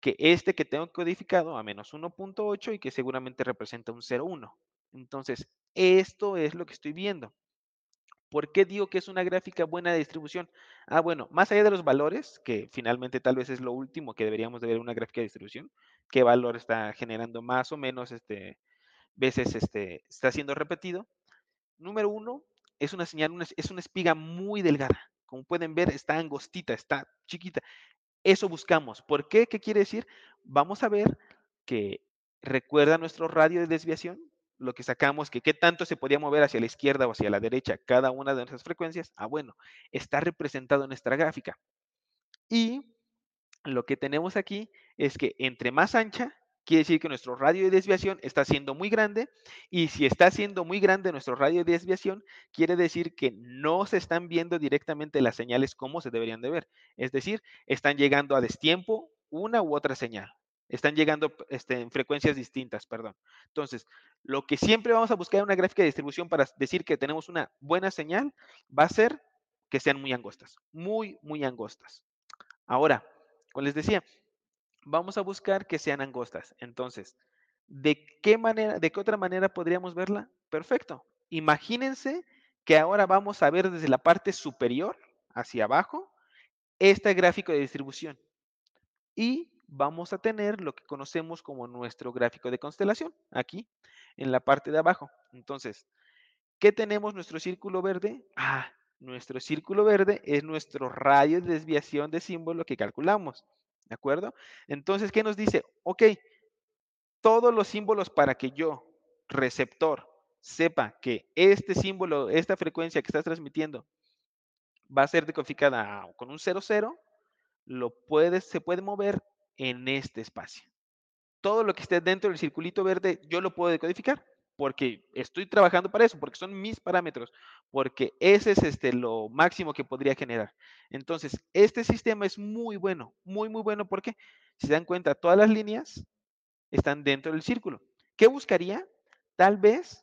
que este que tengo codificado a menos 1.8 y que seguramente representa un 0.1. Entonces, esto es lo que estoy viendo. ¿Por qué digo que es una gráfica buena de distribución? Ah, bueno, más allá de los valores, que finalmente tal vez es lo último que deberíamos de ver una gráfica de distribución, qué valor está generando más o menos este, veces este, está siendo repetido. Número uno, es una señal, es una espiga muy delgada. Como pueden ver, está angostita, está chiquita. Eso buscamos. ¿Por qué? ¿Qué quiere decir? Vamos a ver que recuerda nuestro radio de desviación, lo que sacamos, que qué tanto se podía mover hacia la izquierda o hacia la derecha cada una de nuestras frecuencias. Ah, bueno, está representado en nuestra gráfica. Y lo que tenemos aquí es que entre más ancha, quiere decir que nuestro radio de desviación está siendo muy grande y si está siendo muy grande nuestro radio de desviación, quiere decir que no se están viendo directamente las señales como se deberían de ver. Es decir, están llegando a destiempo una u otra señal. Están llegando este, en frecuencias distintas, perdón. Entonces, lo que siempre vamos a buscar en una gráfica de distribución para decir que tenemos una buena señal va a ser que sean muy angostas, muy, muy angostas. Ahora, como les decía, vamos a buscar que sean angostas. Entonces, ¿de qué manera, de qué otra manera podríamos verla? Perfecto. Imagínense que ahora vamos a ver desde la parte superior hacia abajo este gráfico de distribución. Y vamos a tener lo que conocemos como nuestro gráfico de constelación, aquí en la parte de abajo. Entonces, ¿qué tenemos nuestro círculo verde? Ah, nuestro círculo verde es nuestro radio de desviación de símbolo que calculamos. ¿De acuerdo? Entonces, ¿qué nos dice? Ok, todos los símbolos para que yo, receptor, sepa que este símbolo, esta frecuencia que estás transmitiendo va a ser decodificada con un 00, lo puedes, se puede mover en este espacio. Todo lo que esté dentro del circulito verde, yo lo puedo decodificar porque estoy trabajando para eso, porque son mis parámetros, porque ese es este, lo máximo que podría generar. Entonces, este sistema es muy bueno, muy, muy bueno porque, si se dan cuenta, todas las líneas están dentro del círculo. ¿Qué buscaría? Tal vez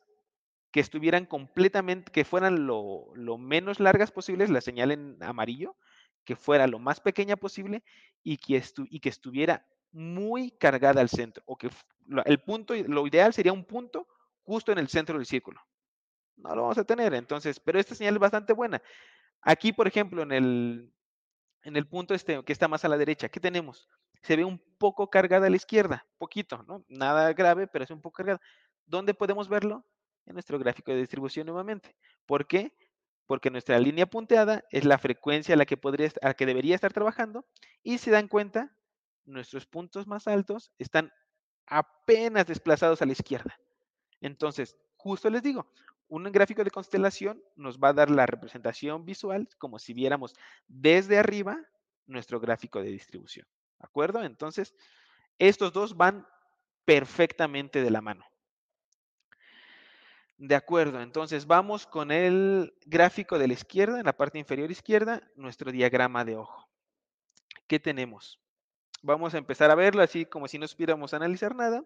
que estuvieran completamente, que fueran lo, menos largas posibles, la señal en amarillo, que fuera lo más pequeña posible y que, estuviera muy cargada al centro, o que el punto, lo ideal sería un punto justo en el centro del círculo. No lo vamos a tener, entonces, pero esta señal es bastante buena. Aquí, por ejemplo, en el, en el punto este que está más a la derecha, ¿qué tenemos? Se ve un poco cargada a la izquierda, poquito, ¿no? Nada grave, pero es un poco cargada. ¿Dónde podemos verlo? En nuestro gráfico de distribución nuevamente. ¿Por qué? Porque nuestra línea punteada es la frecuencia a la que, podría, a la que debería estar trabajando y se dan cuenta, nuestros puntos más altos están apenas desplazados a la izquierda. Entonces, justo les digo, un gráfico de constelación nos va a dar la representación visual como si viéramos desde arriba nuestro gráfico de distribución. ¿De acuerdo? Entonces, estos dos van perfectamente de la mano. De acuerdo, entonces vamos con el gráfico de la izquierda, en la parte inferior izquierda, nuestro diagrama de ojo. ¿Qué tenemos? Vamos a empezar a verlo así como si no supiéramos analizar nada.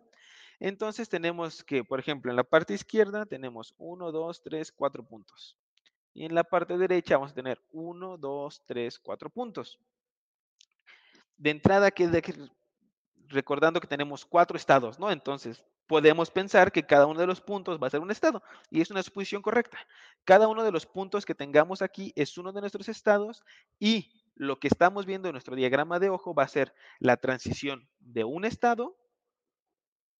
Entonces tenemos que, por ejemplo, en la parte izquierda tenemos 1, 2, 3, 4 puntos. Y en la parte derecha vamos a tener 1, 2, 3, 4 puntos. De entrada, recordando que tenemos cuatro estados, ¿no? Entonces, podemos pensar que cada uno de los puntos va a ser un estado. Y es una suposición correcta. Cada uno de los puntos que tengamos aquí es uno de nuestros estados y lo que estamos viendo en nuestro diagrama de ojo va a ser la transición de un estado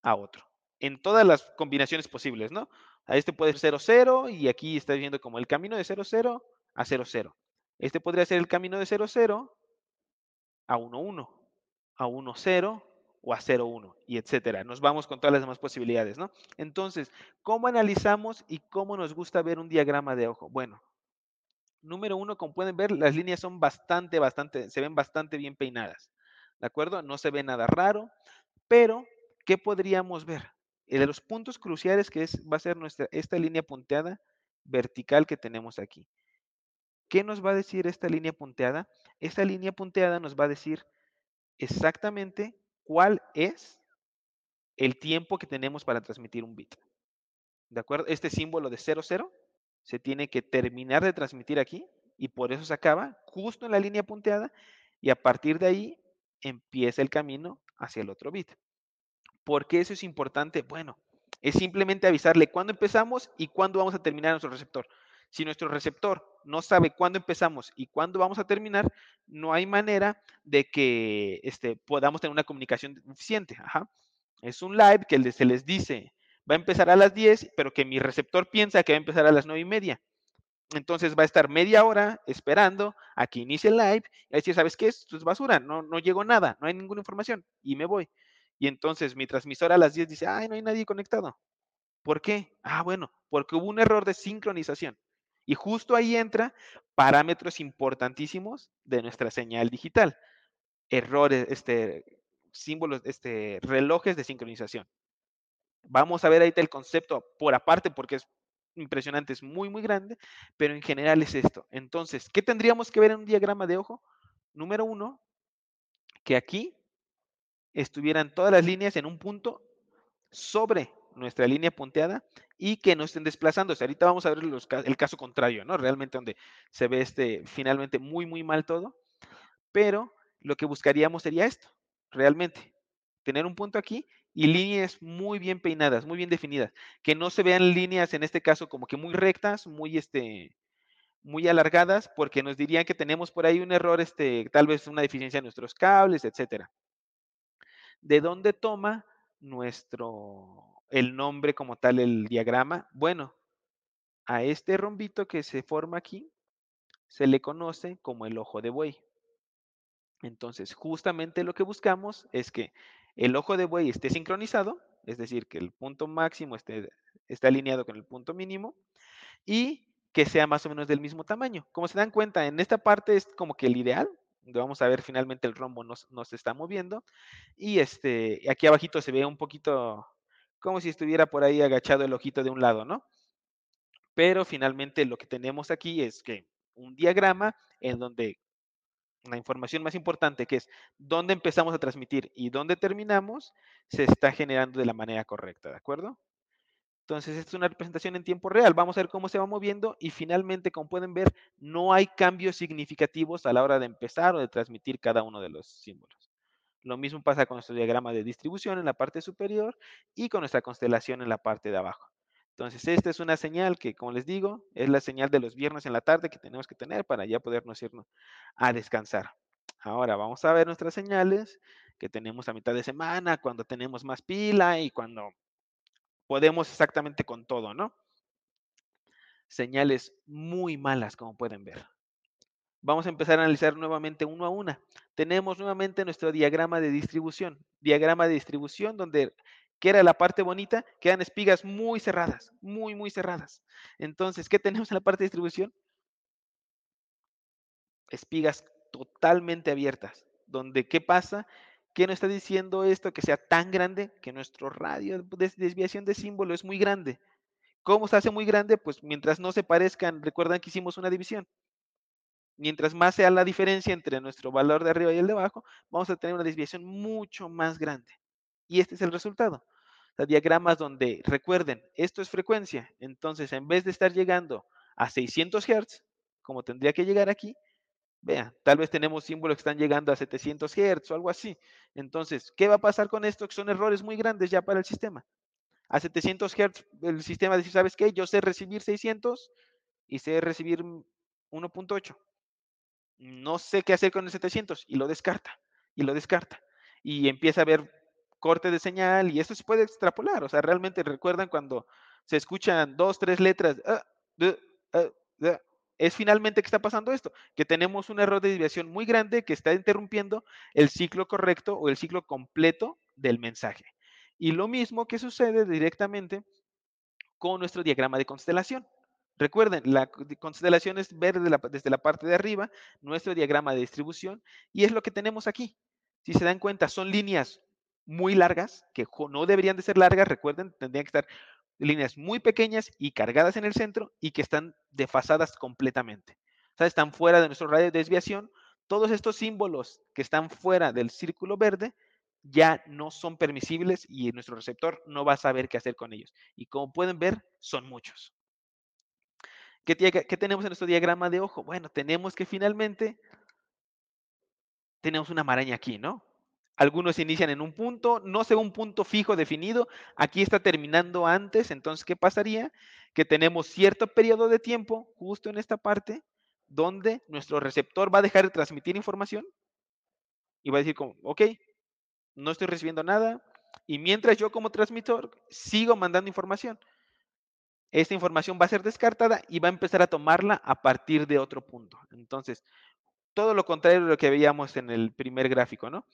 a otro, en todas las combinaciones posibles, ¿no? A este puede ser 0, 0 y aquí está viendo como el camino de 0, 0 a 0, 0. Este podría ser el camino de 0, 0 a 1, 1, a 1, 0 o a 0, 1 y etcétera. Nos vamos con todas las demás posibilidades, ¿no? Entonces, ¿cómo analizamos y cómo nos gusta ver un diagrama de ojo? Bueno, número uno, como pueden ver, las líneas son bastante, bastante, se ven bastante bien peinadas, ¿de acuerdo? No se ve nada raro, pero ¿qué podríamos ver? de los puntos cruciales que es, va a ser nuestra, esta línea punteada vertical que tenemos aquí. ¿Qué nos va a decir esta línea punteada? Esta línea punteada nos va a decir exactamente cuál es el tiempo que tenemos para transmitir un bit. ¿De acuerdo? Este símbolo de 00 se tiene que terminar de transmitir aquí y por eso se acaba justo en la línea punteada y a partir de ahí empieza el camino hacia el otro bit. ¿Por qué eso es importante? Bueno, es simplemente avisarle cuándo empezamos y cuándo vamos a terminar nuestro receptor. Si nuestro receptor no sabe cuándo empezamos y cuándo vamos a terminar, no hay manera de que este, podamos tener una comunicación eficiente. Es un live que se les dice, va a empezar a las 10, pero que mi receptor piensa que va a empezar a las 9 y media. Entonces va a estar media hora esperando a que inicie el live y decir, ¿sabes qué? Esto es basura, no, no llegó nada, no hay ninguna información y me voy. Y entonces mi transmisor a las 10 dice, ay, no hay nadie conectado. ¿Por qué? Ah, bueno, porque hubo un error de sincronización. Y justo ahí entra parámetros importantísimos de nuestra señal digital. Errores, este, símbolos, este, relojes de sincronización. Vamos a ver ahí el concepto por aparte porque es impresionante, es muy, muy grande, pero en general es esto. Entonces, ¿qué tendríamos que ver en un diagrama de ojo? Número uno, que aquí estuvieran todas las líneas en un punto sobre nuestra línea punteada y que no estén desplazándose. Ahorita vamos a ver el caso contrario, ¿no? Realmente donde se ve este finalmente muy, muy mal todo. Pero lo que buscaríamos sería esto, realmente. Tener un punto aquí y líneas muy bien peinadas, muy bien definidas. Que no se vean líneas, en este caso, como que muy rectas, muy, este, muy alargadas, porque nos dirían que tenemos por ahí un error, este, tal vez una deficiencia en nuestros cables, etcétera. ¿De dónde toma nuestro, el nombre como tal, el diagrama? Bueno, a este rombito que se forma aquí se le conoce como el ojo de buey. Entonces, justamente lo que buscamos es que el ojo de buey esté sincronizado, es decir, que el punto máximo esté, esté alineado con el punto mínimo y que sea más o menos del mismo tamaño. Como se dan cuenta, en esta parte es como que el ideal, donde vamos a ver finalmente el rombo no, se está moviendo. Y este, aquí abajito se ve un poquito como si estuviera por ahí agachado el ojito de un lado, ¿no? Pero finalmente lo que tenemos aquí es que un diagrama en donde la información más importante, que es dónde empezamos a transmitir y dónde terminamos, se está generando de la manera correcta, ¿de acuerdo? Entonces, es una representación en tiempo real. Vamos a ver cómo se va moviendo y finalmente, como pueden ver, no hay cambios significativos a la hora de empezar o de transmitir cada uno de los símbolos. Lo mismo pasa con nuestro diagrama de distribución en la parte superior y con nuestra constelación en la parte de abajo. Entonces, esta es una señal que, como les digo, es la señal de los viernes en la tarde que tenemos que tener para ya podernos irnos a descansar. Ahora vamos a ver nuestras señales que tenemos a mitad de semana, cuando tenemos más pila y cuando podemos exactamente con todo, ¿no? Señales muy malas, como pueden ver. Vamos a empezar a analizar nuevamente uno a una. Tenemos nuevamente nuestro diagrama de distribución. Diagrama de distribución donde, ¿qué era la parte bonita? Quedan espigas muy cerradas, muy, muy cerradas. Entonces, ¿qué tenemos en la parte de distribución? Espigas totalmente abiertas. Donde, ¿qué pasa? ¿Qué nos está diciendo esto? Que sea tan grande que nuestro radio de desviación de símbolo es muy grande. ¿Cómo se hace muy grande? Pues mientras no se parezcan, recuerdan que hicimos una división. Mientras más sea la diferencia entre nuestro valor de arriba y el de abajo, vamos a tener una desviación mucho más grande. Y este es el resultado. O diagramas donde, recuerden, esto es frecuencia. Entonces, en vez de estar llegando a 600 Hz, como tendría que llegar aquí, Vean, tal vez tenemos símbolos que están llegando a 700 Hz o algo así. Entonces, ¿qué va a pasar con esto? Que son errores muy grandes ya para el sistema. A 700 Hz el sistema dice, ¿sabes qué? Yo sé recibir 600 y sé recibir 1.8. No sé qué hacer con el 700 y lo descarta, y lo descarta. Y empieza a ver corte de señal y esto se puede extrapolar. O sea, realmente recuerdan cuando se escuchan dos, tres letras, ah, ah, es finalmente que está pasando esto, que tenemos un error de desviación muy grande que está interrumpiendo el ciclo correcto o el ciclo completo del mensaje. Y lo mismo que sucede directamente con nuestro diagrama de constelación. Recuerden, la constelación es ver desde la parte de arriba nuestro diagrama de distribución y es lo que tenemos aquí. Si se dan cuenta, son líneas muy largas, que no deberían de ser largas, recuerden, tendrían que estar líneas muy pequeñas y cargadas en el centro y que están desfasadas completamente. O sea, están fuera de nuestro radio de desviación. Todos estos símbolos que están fuera del círculo verde ya no son permisibles y nuestro receptor no va a saber qué hacer con ellos. Y como pueden ver, son muchos. ¿Qué, ¿Qué, tenemos en nuestro diagrama de ojo? Bueno, tenemos que finalmente tenemos una maraña aquí, ¿no? Algunos inician en un punto, no sé un punto fijo definido, aquí está terminando antes, entonces, ¿qué pasaría? Que tenemos cierto periodo de tiempo, justo en esta parte, donde nuestro receptor va a dejar de transmitir información y va a decir como, ok, no estoy recibiendo nada, y mientras yo como transmisor sigo mandando información, esta información va a ser descartada y va a empezar a tomarla a partir de otro punto. Entonces, todo lo contrario de lo que veíamos en el primer gráfico, ¿no?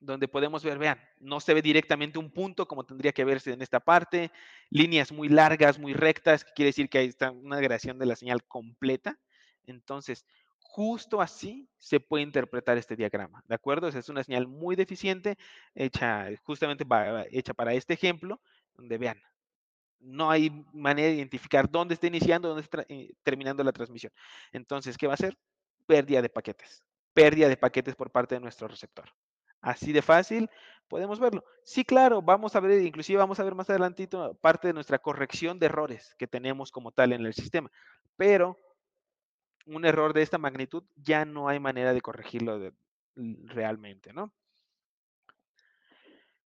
donde podemos ver, vean, no se ve directamente un punto como tendría que verse en esta parte, líneas muy largas, muy rectas, que quiere decir que ahí está una agregación de la señal completa. Entonces, justo así se puede interpretar este diagrama, ¿de acuerdo? es una señal muy deficiente, hecha justamente hecha para este ejemplo, donde vean, no hay manera de identificar dónde está iniciando, dónde está eh, terminando la transmisión. Entonces, ¿qué va a ser? Pérdida de paquetes, pérdida de paquetes por parte de nuestro receptor. Así de fácil podemos verlo. Sí, claro, vamos a ver, inclusive vamos a ver más adelantito parte de nuestra corrección de errores que tenemos como tal en el sistema. Pero un error de esta magnitud ya no hay manera de corregirlo realmente, ¿no?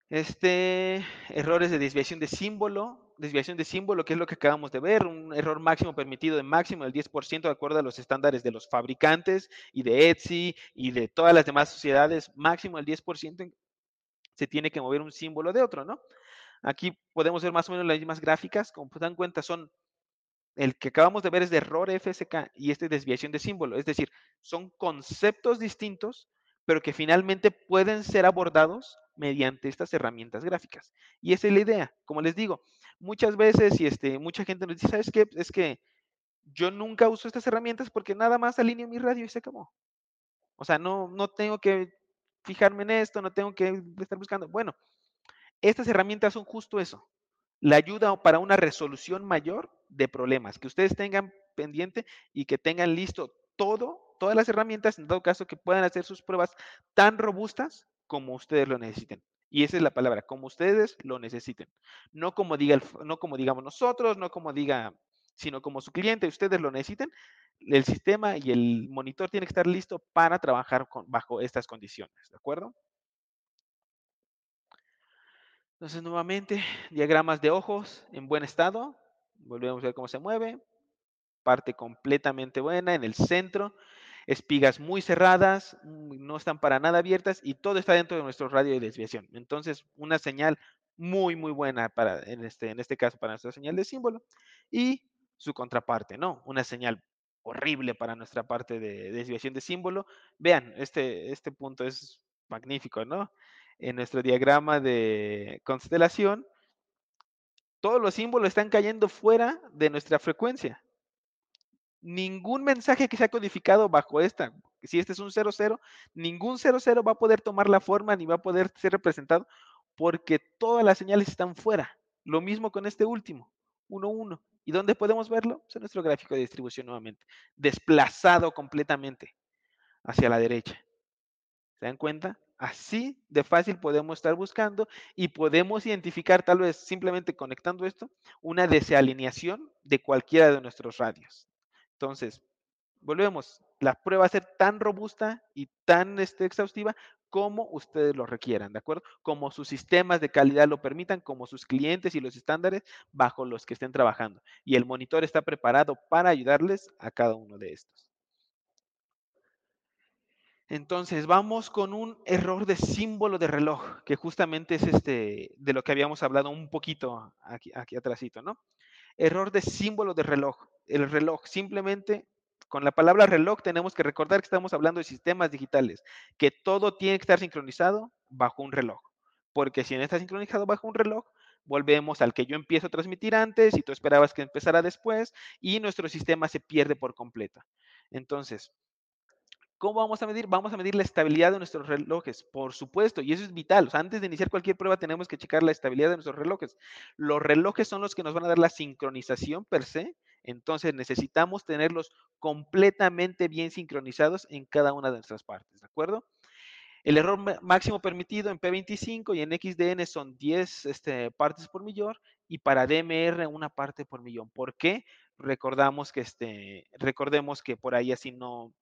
Este, errores de desviación de símbolo, desviación de símbolo, que es lo que acabamos de ver, un error máximo permitido de máximo del 10% de acuerdo a los estándares de los fabricantes y de Etsy y de todas las demás sociedades, máximo el 10% se tiene que mover un símbolo de otro, ¿no? Aquí podemos ver más o menos las mismas gráficas, como se dan cuenta son, el que acabamos de ver es de error FSK y este desviación de símbolo, es decir, son conceptos distintos, pero que finalmente pueden ser abordados mediante estas herramientas gráficas. Y esa es la idea. Como les digo, muchas veces y este, mucha gente nos dice, ¿sabes qué? Es que yo nunca uso estas herramientas porque nada más alineo mi radio y se acabó. O sea, no, no tengo que fijarme en esto, no tengo que estar buscando. Bueno, estas herramientas son justo eso. La ayuda para una resolución mayor de problemas, que ustedes tengan pendiente y que tengan listo todo, todas las herramientas, en todo caso, que puedan hacer sus pruebas tan robustas como ustedes lo necesiten. Y esa es la palabra, como ustedes lo necesiten. No como, diga no como digamos nosotros, no como diga, sino como su cliente, ustedes lo necesiten. El sistema y el monitor tiene que estar listo para trabajar bajo estas condiciones, ¿de acuerdo? Entonces, nuevamente, diagramas de ojos en buen estado. Volvemos a ver cómo se mueve parte completamente buena, en el centro, espigas muy cerradas, no están para nada abiertas y todo está dentro de nuestro radio de desviación. Entonces, una señal muy, muy buena para, en este, en este caso, para nuestra señal de símbolo. Y su contraparte, ¿no? Una señal horrible para nuestra parte de desviación de símbolo. Vean, este, este punto es magnífico, ¿no? En nuestro diagrama de constelación, todos los símbolos están cayendo fuera de nuestra frecuencia ningún mensaje que sea codificado bajo esta, si este es un 00, ningún 00 va a poder tomar la forma ni va a poder ser representado porque todas las señales están fuera. Lo mismo con este último, 1, ¿Y dónde podemos verlo? Es en nuestro gráfico de distribución nuevamente, desplazado completamente hacia la derecha. ¿Se dan cuenta? Así de fácil podemos estar buscando y podemos identificar, tal vez simplemente conectando esto, una desalineación de cualquiera de nuestros radios. Entonces, volvemos, la prueba va a ser tan robusta y tan este, exhaustiva como ustedes lo requieran, ¿de acuerdo? Como sus sistemas de calidad lo permitan, como sus clientes y los estándares bajo los que estén trabajando. Y el monitor está preparado para ayudarles a cada uno de estos. Entonces, vamos con un error de símbolo de reloj, que justamente es este de lo que habíamos hablado un poquito aquí, aquí atrásito, ¿no? Error de símbolo de reloj. El reloj simplemente con la palabra reloj tenemos que recordar que estamos hablando de sistemas digitales, que todo tiene que estar sincronizado bajo un reloj. Porque si no está sincronizado bajo un reloj, volvemos al que yo empiezo a transmitir antes y tú esperabas que empezara después y nuestro sistema se pierde por completo. Entonces, ¿Cómo vamos a medir? Vamos a medir la estabilidad de nuestros relojes, por supuesto, y eso es vital. antes de iniciar cualquier prueba tenemos que checar la estabilidad de nuestros relojes. Los relojes son los que nos van a dar la sincronización per se, entonces necesitamos tenerlos completamente bien sincronizados en cada una de nuestras partes, ¿de acuerdo? El error máximo permitido en P25 y en XDN son 10 este, partes por millón y para DMR una parte por millón. ¿Por qué? Recordamos que este, recordemos que por ahí así no,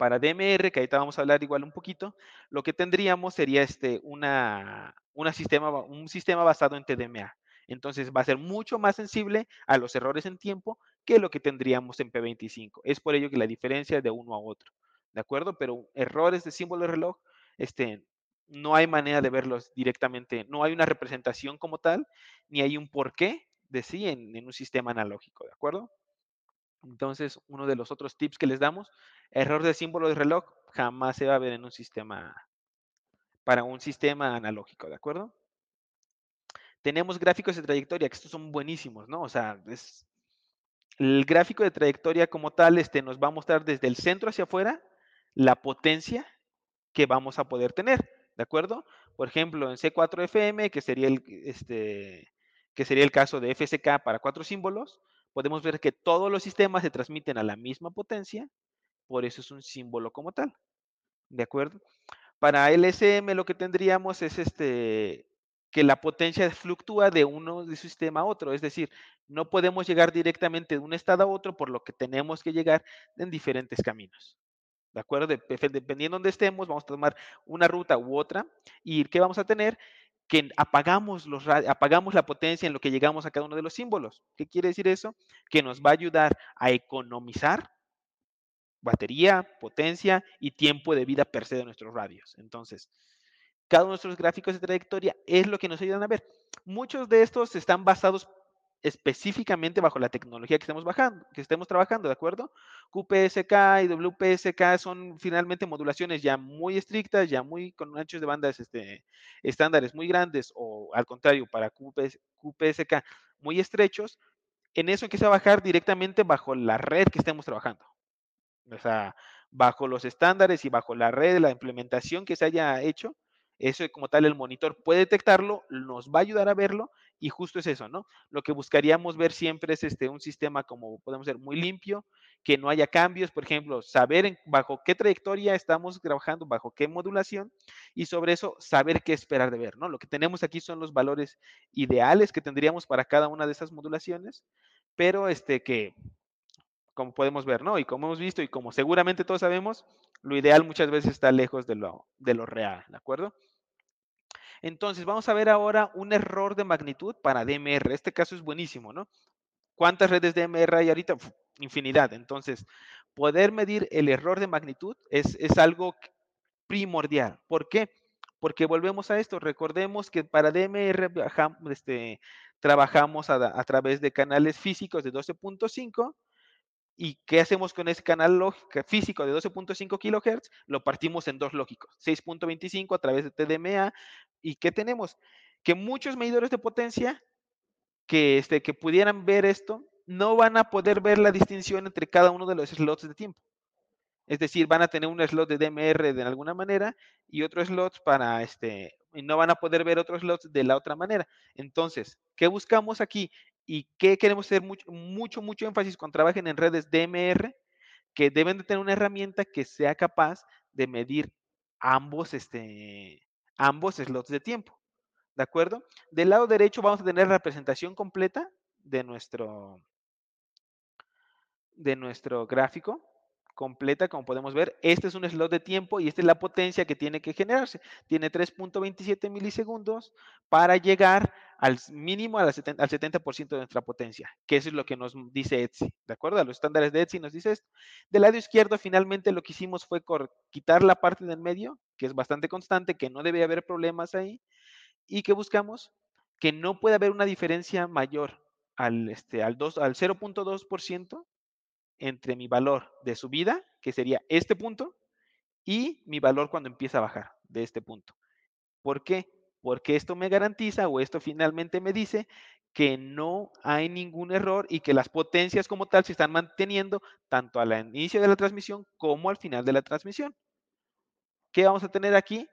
para DMR, que ahorita vamos a hablar igual un poquito, lo que tendríamos sería este, una, sistema, un sistema basado en TDMA. Entonces va a ser mucho más sensible a los errores en tiempo que lo que tendríamos en P25. Es por ello que la diferencia de uno a otro. ¿De acuerdo? Pero errores de símbolo de reloj, este, no hay manera de verlos directamente. No hay una representación como tal, ni hay un porqué de sí en un sistema analógico. ¿De acuerdo? Entonces, uno de los otros tips que les damos, error de símbolo de reloj jamás se va a ver en un sistema, para un sistema analógico, ¿de acuerdo? Tenemos gráficos de trayectoria, que estos son buenísimos, ¿no? O sea, es, el gráfico de trayectoria como tal este, nos va a mostrar desde el centro hacia afuera la potencia que vamos a poder tener, ¿de acuerdo? Por ejemplo, en C4FM, que sería el, este, que sería el caso de FSK para cuatro símbolos, podemos ver que todos los sistemas se transmiten a la misma potencia, por eso es un símbolo como tal. ¿De acuerdo? Para LSM lo que tendríamos es este que la potencia fluctúa de uno de sistema a otro, es decir, no podemos llegar directamente de un estado a otro, por lo que tenemos que llegar en diferentes caminos. ¿De acuerdo? Dependiendo de dónde estemos, vamos a tomar una ruta u otra. ¿Y qué vamos a tener? Que apagamos, los, apagamos la potencia en lo que llegamos a cada uno de los símbolos. ¿Qué quiere decir eso? Que nos va a ayudar a economizar batería, potencia y tiempo de vida per se de nuestros radios. Entonces, cada uno de nuestros gráficos de trayectoria es lo que nos ayudan a ver. Muchos de estos están basados específicamente bajo la tecnología que estemos bajando, que estemos trabajando, ¿de acuerdo? QPSK y WPSK son finalmente modulaciones ya muy estrictas, ya muy con anchos de bandas este, estándares muy grandes o al contrario para QPSK muy estrechos. En eso hay que bajar directamente bajo la red que estemos trabajando. O sea, bajo los estándares y bajo la red, la implementación que se haya hecho, eso como tal el monitor puede detectarlo, nos va a ayudar a verlo y justo es eso, ¿no? Lo que buscaríamos ver siempre es este, un sistema como podemos ser muy limpio, que no haya cambios, por ejemplo, saber bajo qué trayectoria estamos trabajando, bajo qué modulación y sobre eso saber qué esperar de ver, ¿no? Lo que tenemos aquí son los valores ideales que tendríamos para cada una de esas modulaciones, pero este que como podemos ver, ¿no? Y como hemos visto y como seguramente todos sabemos, lo ideal muchas veces está lejos de lo, de lo real, ¿de acuerdo? Entonces, vamos a ver ahora un error de magnitud para DMR. Este caso es buenísimo, ¿no? ¿Cuántas redes DMR hay ahorita? infinidad. Entonces, poder medir el error de magnitud es, es algo primordial. ¿Por qué? Porque volvemos a esto. Recordemos que para DMR este, trabajamos a, a través de canales físicos de 12.5 ¿Y qué hacemos con ese canal físico de 12.5 kHz? Lo partimos en dos lógicos, 6.25 a través de TDMA. ¿Y qué tenemos? Que muchos medidores de potencia que, este, que pudieran ver esto no van a poder ver la distinción entre cada uno de los slots de tiempo. Es decir, van a tener un slot de DMR de alguna manera y otros slots para este, y no van a poder ver otros slots de la otra manera. Entonces, ¿qué buscamos aquí? ¿Y qué queremos hacer mucho, mucho, mucho énfasis cuando trabajen en redes DMR? Que deben de tener una herramienta que sea capaz de medir ambos, este, ambos slots de tiempo. ¿De acuerdo? Del lado derecho vamos a tener la representación completa de nuestro, de nuestro gráfico completa, como podemos ver. Este es un slot de tiempo y esta es la potencia que tiene que generarse. Tiene 3.27 milisegundos para llegar al mínimo al 70%, de nuestra potencia, que eso es lo que nos dice Etsy, ¿de acuerdo? A los estándares de Etsy nos dice esto. Del lado izquierdo, finalmente lo que hicimos fue quitar la parte del medio, que es bastante constante, que no debe haber problemas ahí, y que buscamos que no puede haber una diferencia mayor al, este, al, al 0.2% entre mi valor de subida, que sería este punto, y mi valor cuando empieza a bajar de este punto. ¿Por qué? Porque esto me garantiza o esto finalmente me dice que no hay ningún error y que las potencias como tal se están manteniendo tanto al inicio de la transmisión como al final de la transmisión. ¿Qué vamos a tener aquí?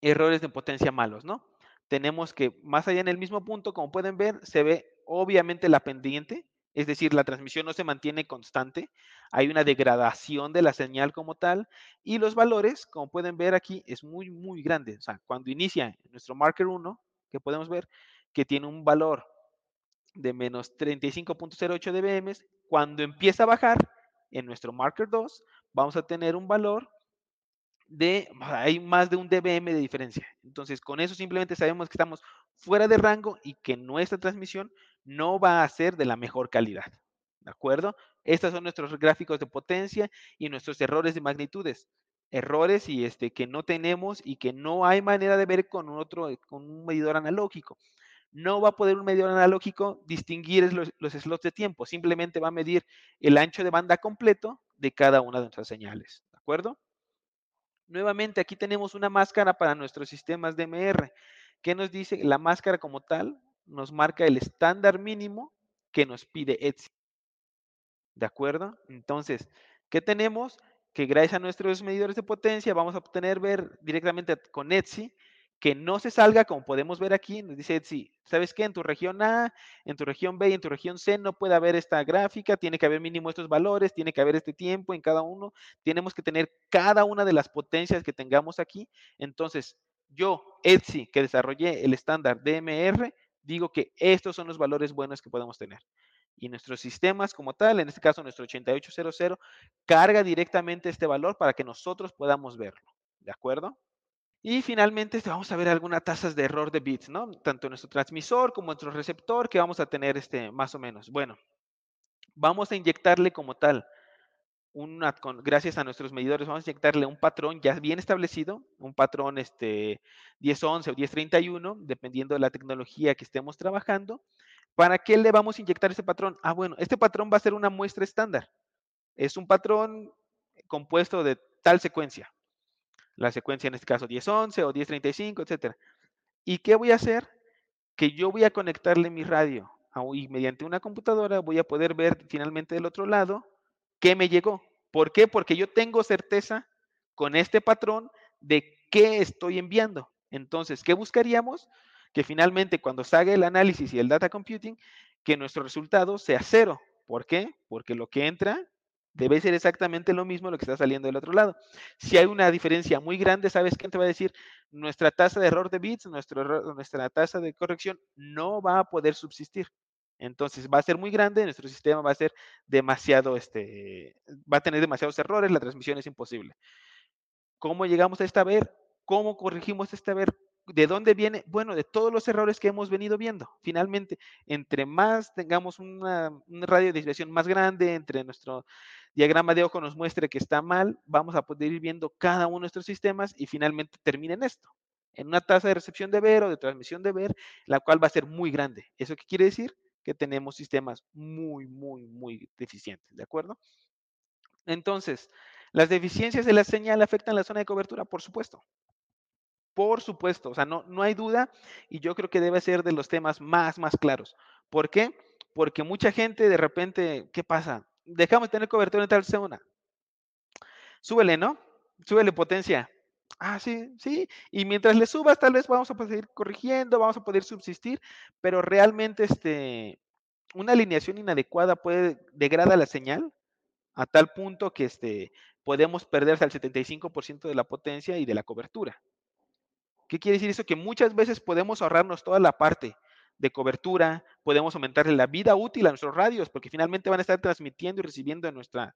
Errores de potencia malos, ¿no? Tenemos que más allá en el mismo punto, como pueden ver, se ve obviamente la pendiente, es decir, la transmisión no se mantiene constante, hay una degradación de la señal como tal y los valores, como pueden ver aquí, es muy, muy grande. O sea, cuando inicia nuestro marker 1, que podemos ver que tiene un valor de menos 35.08 dBm, cuando empieza a bajar en nuestro marker 2, vamos a tener un valor de, hay más de un dBm de diferencia. Entonces, con eso simplemente sabemos que estamos fuera de rango y que nuestra transmisión no va a ser de la mejor calidad. ¿De acuerdo? Estos son nuestros gráficos de potencia y nuestros errores de magnitudes. Errores y este, que no tenemos y que no hay manera de ver con, otro, con un medidor analógico. No va a poder un medidor analógico distinguir los, los slots de tiempo. Simplemente va a medir el ancho de banda completo de cada una de nuestras señales. ¿De acuerdo? Nuevamente, aquí tenemos una máscara para nuestros sistemas DMR. ¿Qué nos dice? La máscara como tal nos marca el estándar mínimo que nos pide Etsy. ¿De acuerdo? Entonces, ¿qué tenemos? Que gracias a nuestros medidores de potencia vamos a obtener ver directamente con Etsy que no se salga, como podemos ver aquí, nos dice Etsy, ¿sabes qué? En tu región A, en tu región B y en tu región C no puede haber esta gráfica, tiene que haber mínimo estos valores, tiene que haber este tiempo en cada uno, tenemos que tener cada una de las potencias que tengamos aquí. Entonces, yo, Etsy, que desarrollé el estándar DMR, digo que estos son los valores buenos que podemos tener. Y nuestros sistemas como tal, en este caso nuestro 8800, carga directamente este valor para que nosotros podamos verlo. ¿De acuerdo? Y finalmente este, vamos a ver algunas tasas de error de bits, ¿no? Tanto nuestro transmisor como nuestro receptor que vamos a tener este, más o menos. Bueno, vamos a inyectarle como tal, una, con, gracias a nuestros medidores, vamos a inyectarle un patrón ya bien establecido, un patrón este, 1011 o 1031, dependiendo de la tecnología que estemos trabajando, ¿Para qué le vamos a inyectar ese patrón? Ah, bueno, este patrón va a ser una muestra estándar. Es un patrón compuesto de tal secuencia. La secuencia en este caso 1011 o 1035, etcétera. ¿Y qué voy a hacer? Que yo voy a conectarle mi radio y mediante una computadora voy a poder ver finalmente del otro lado qué me llegó. ¿Por qué? Porque yo tengo certeza con este patrón de qué estoy enviando. Entonces, ¿qué buscaríamos? Que finalmente cuando salga el análisis y el data computing, que nuestro resultado sea cero. ¿Por qué? Porque lo que entra debe ser exactamente lo mismo lo que está saliendo del otro lado. Si hay una diferencia muy grande, ¿sabes qué te va a decir? Nuestra tasa de error de bits, nuestra tasa de corrección no va a poder subsistir. Entonces va a ser muy grande, nuestro sistema va a ser demasiado, este, va a tener demasiados errores, la transmisión es imposible. ¿Cómo llegamos a esta ver? ¿Cómo corregimos esta ver? ¿De dónde viene? Bueno, de todos los errores que hemos venido viendo. Finalmente, entre más tengamos una, un radio de desviación más grande, entre nuestro diagrama de ojo nos muestre que está mal, vamos a poder ir viendo cada uno de nuestros sistemas y finalmente termina en esto, en una tasa de recepción de ver o de transmisión de ver, la cual va a ser muy grande. ¿Eso qué quiere decir? Que tenemos sistemas muy, muy, muy deficientes, ¿de acuerdo? Entonces, ¿las deficiencias de la señal afectan la zona de cobertura? Por supuesto. Por supuesto, o sea, no, no hay duda y yo creo que debe ser de los temas más, más claros. ¿Por qué? Porque mucha gente de repente, ¿qué pasa? Dejamos de tener cobertura en tal zona. Súbele, ¿no? Súbele potencia. Ah, sí, sí. Y mientras le subas, tal vez vamos a poder ir corrigiendo, vamos a poder subsistir, pero realmente este, una alineación inadecuada puede degradar la señal a tal punto que este, podemos perder hasta el 75% de la potencia y de la cobertura. ¿Qué quiere decir eso? Que muchas veces podemos ahorrarnos toda la parte de cobertura, podemos aumentarle la vida útil a nuestros radios, porque finalmente van a estar transmitiendo y recibiendo en, nuestra,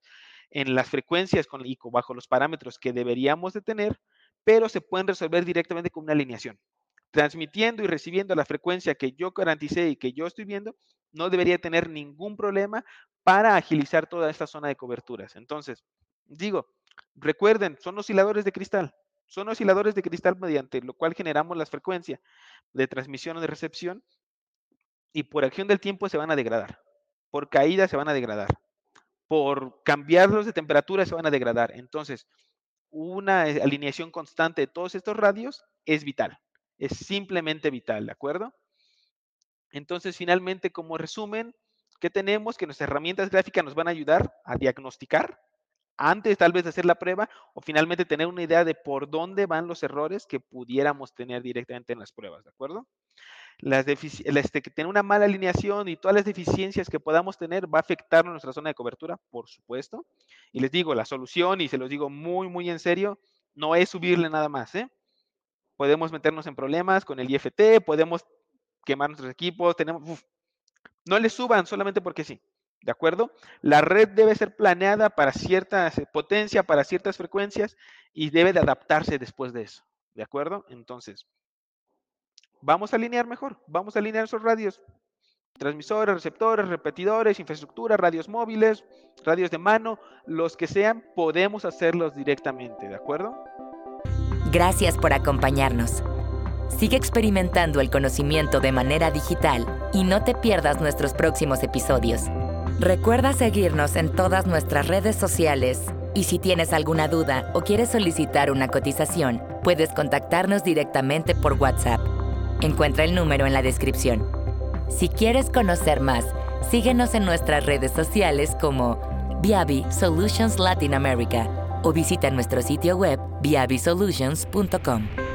en las frecuencias con, y bajo los parámetros que deberíamos de tener, pero se pueden resolver directamente con una alineación. Transmitiendo y recibiendo la frecuencia que yo garanticé y que yo estoy viendo, no debería tener ningún problema para agilizar toda esta zona de coberturas. Entonces, digo, recuerden, son osciladores de cristal. Son osciladores de cristal mediante lo cual generamos las frecuencias de transmisión o de recepción y por acción del tiempo se van a degradar. Por caída se van a degradar. Por cambiarlos de temperatura se van a degradar. Entonces, una alineación constante de todos estos radios es vital. Es simplemente vital, ¿de acuerdo? Entonces, finalmente, como resumen, ¿qué tenemos? Que nuestras herramientas gráficas nos van a ayudar a diagnosticar antes tal vez de hacer la prueba o finalmente tener una idea de por dónde van los errores que pudiéramos tener directamente en las pruebas, ¿de acuerdo? Las este, que tener una mala alineación y todas las deficiencias que podamos tener va a afectar nuestra zona de cobertura, por supuesto. Y les digo, la solución, y se los digo muy, muy en serio, no es subirle nada más, ¿eh? Podemos meternos en problemas con el IFT, podemos quemar nuestros equipos, tenemos... no le suban solamente porque sí. ¿De acuerdo? La red debe ser planeada para cierta eh, potencia, para ciertas frecuencias y debe de adaptarse después de eso. ¿De acuerdo? Entonces, vamos a alinear mejor, vamos a alinear esos radios. Transmisores, receptores, repetidores, infraestructura, radios móviles, radios de mano, los que sean, podemos hacerlos directamente, ¿de acuerdo? Gracias por acompañarnos. Sigue experimentando el conocimiento de manera digital y no te pierdas nuestros próximos episodios. Recuerda seguirnos en todas nuestras redes sociales y si tienes alguna duda o quieres solicitar una cotización, puedes contactarnos directamente por WhatsApp. Encuentra el número en la descripción. Si quieres conocer más, síguenos en nuestras redes sociales como Viavi Solutions Latin America o visita nuestro sitio web viavisolutions.com.